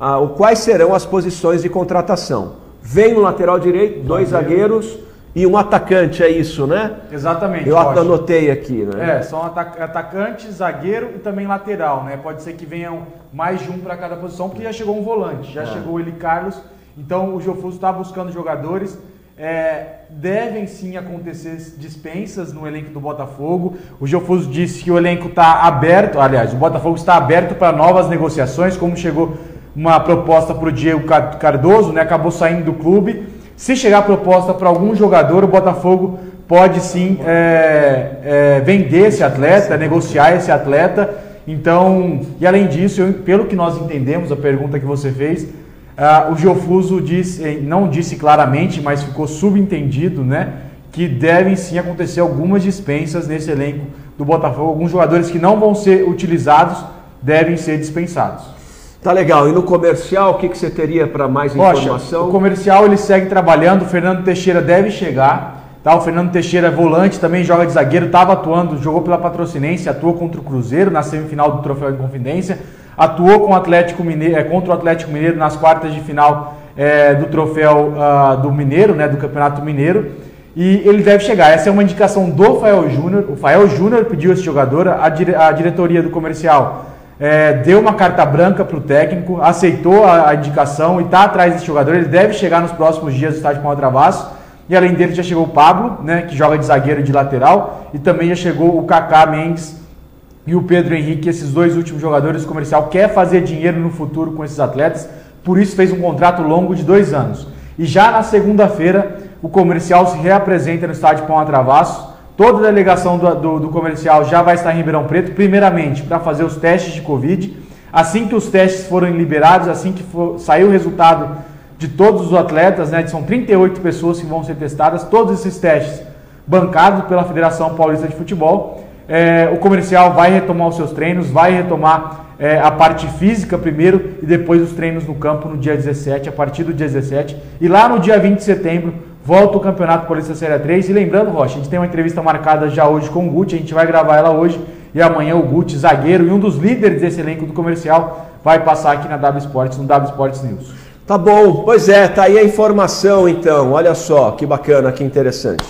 uh, quais serão as posições de contratação. Vem no lateral direito, dois zagueiros e um atacante, é isso, né? Exatamente. Eu Rocha. anotei aqui, né? É, são atacante, zagueiro e também lateral, né? Pode ser que venham mais de um para cada posição, porque já chegou um volante, já é. chegou ele Carlos. Então o Jofuso está buscando jogadores. É, devem sim acontecer dispensas no elenco do Botafogo. O Geofuso disse que o elenco está aberto, aliás, o Botafogo está aberto para novas negociações, como chegou uma proposta para o Diego Cardoso, né, acabou saindo do clube. Se chegar proposta para algum jogador, o Botafogo pode sim é, é, vender esse atleta, negociar esse atleta. Então, e além disso, eu, pelo que nós entendemos, a pergunta que você fez, Uh, o Geofuso disse, não disse claramente, mas ficou subentendido, né? Que devem sim acontecer algumas dispensas nesse elenco do Botafogo. Alguns jogadores que não vão ser utilizados devem ser dispensados. Tá legal. E no comercial, o que, que você teria para mais informação? o comercial ele segue trabalhando. O Fernando Teixeira deve chegar. Tá? O Fernando Teixeira é volante, também joga de zagueiro, estava atuando, jogou pela Patrocinense, atuou contra o Cruzeiro na semifinal do Troféu de Confidência atuou com o Atlético Mineiro, é, contra o Atlético Mineiro nas quartas de final é, do troféu uh, do Mineiro, né, do Campeonato Mineiro. E ele deve chegar. Essa é uma indicação do Fael Júnior. O Fael Júnior pediu esse jogador, a, dire a diretoria do comercial é, deu uma carta branca para o técnico, aceitou a, a indicação e está atrás desse jogador. Ele deve chegar nos próximos dias do estádio Paulo Travasso. E além dele já chegou o Pablo, né, que joga de zagueiro e de lateral, e também já chegou o Kaká Mendes, e o Pedro Henrique, esses dois últimos jogadores do comercial, quer fazer dinheiro no futuro com esses atletas, por isso fez um contrato longo de dois anos. E já na segunda-feira, o comercial se reapresenta no estádio Pão a Travasso. Toda a delegação do, do, do comercial já vai estar em Ribeirão Preto, primeiramente para fazer os testes de Covid. Assim que os testes forem liberados, assim que for, sair o resultado de todos os atletas, né, são 38 pessoas que vão ser testadas, todos esses testes bancados pela Federação Paulista de Futebol é, o comercial vai retomar os seus treinos, vai retomar é, a parte física primeiro e depois os treinos no campo no dia 17, a partir do dia 17. E lá no dia 20 de setembro volta o Campeonato Paulista Série 3. E lembrando, Rocha, a gente tem uma entrevista marcada já hoje com o Guti, a gente vai gravar ela hoje. E amanhã o Guti, zagueiro e um dos líderes desse elenco do comercial, vai passar aqui na W Sports, no W Sports News. Tá bom, pois é, tá aí a informação então. Olha só, que bacana, que interessante.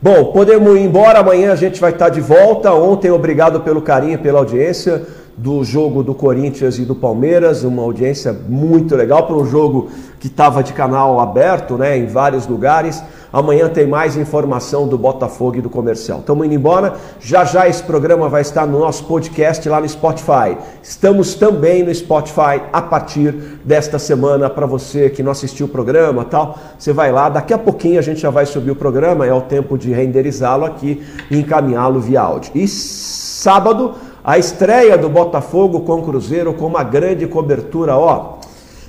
Bom, podemos ir embora. Amanhã a gente vai estar de volta. Ontem, obrigado pelo carinho, pela audiência do jogo do Corinthians e do Palmeiras, uma audiência muito legal para um jogo que estava de canal aberto, né, em vários lugares. Amanhã tem mais informação do Botafogo e do Comercial. Estamos indo embora. Já já esse programa vai estar no nosso podcast lá no Spotify. Estamos também no Spotify a partir desta semana para você que não assistiu o programa, tal. Você vai lá, daqui a pouquinho a gente já vai subir o programa, é o tempo de renderizá-lo aqui e encaminhá-lo via áudio. E sábado a estreia do Botafogo com o Cruzeiro com uma grande cobertura, ó.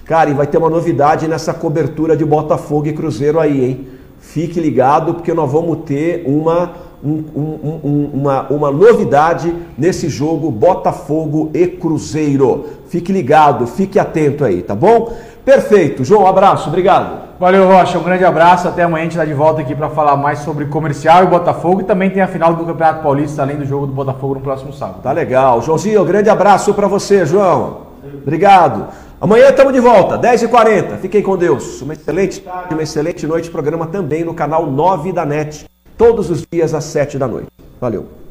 Cara, e vai ter uma novidade nessa cobertura de Botafogo e Cruzeiro aí, hein? Fique ligado porque nós vamos ter uma, um, um, um, uma, uma novidade nesse jogo Botafogo e Cruzeiro. Fique ligado, fique atento aí, tá bom? Perfeito. João, um abraço, obrigado. Valeu, Rocha. Um grande abraço. Até amanhã a gente está de volta aqui para falar mais sobre comercial e Botafogo. E também tem a final do Campeonato Paulista, além do jogo do Botafogo no próximo sábado. Tá legal. Joãozinho, um grande abraço para você, João. Obrigado. Amanhã estamos de volta, 10h40. Fiquem com Deus. Uma excelente tarde, uma excelente noite. Programa também no canal 9 da NET. Todos os dias às 7 da noite. Valeu.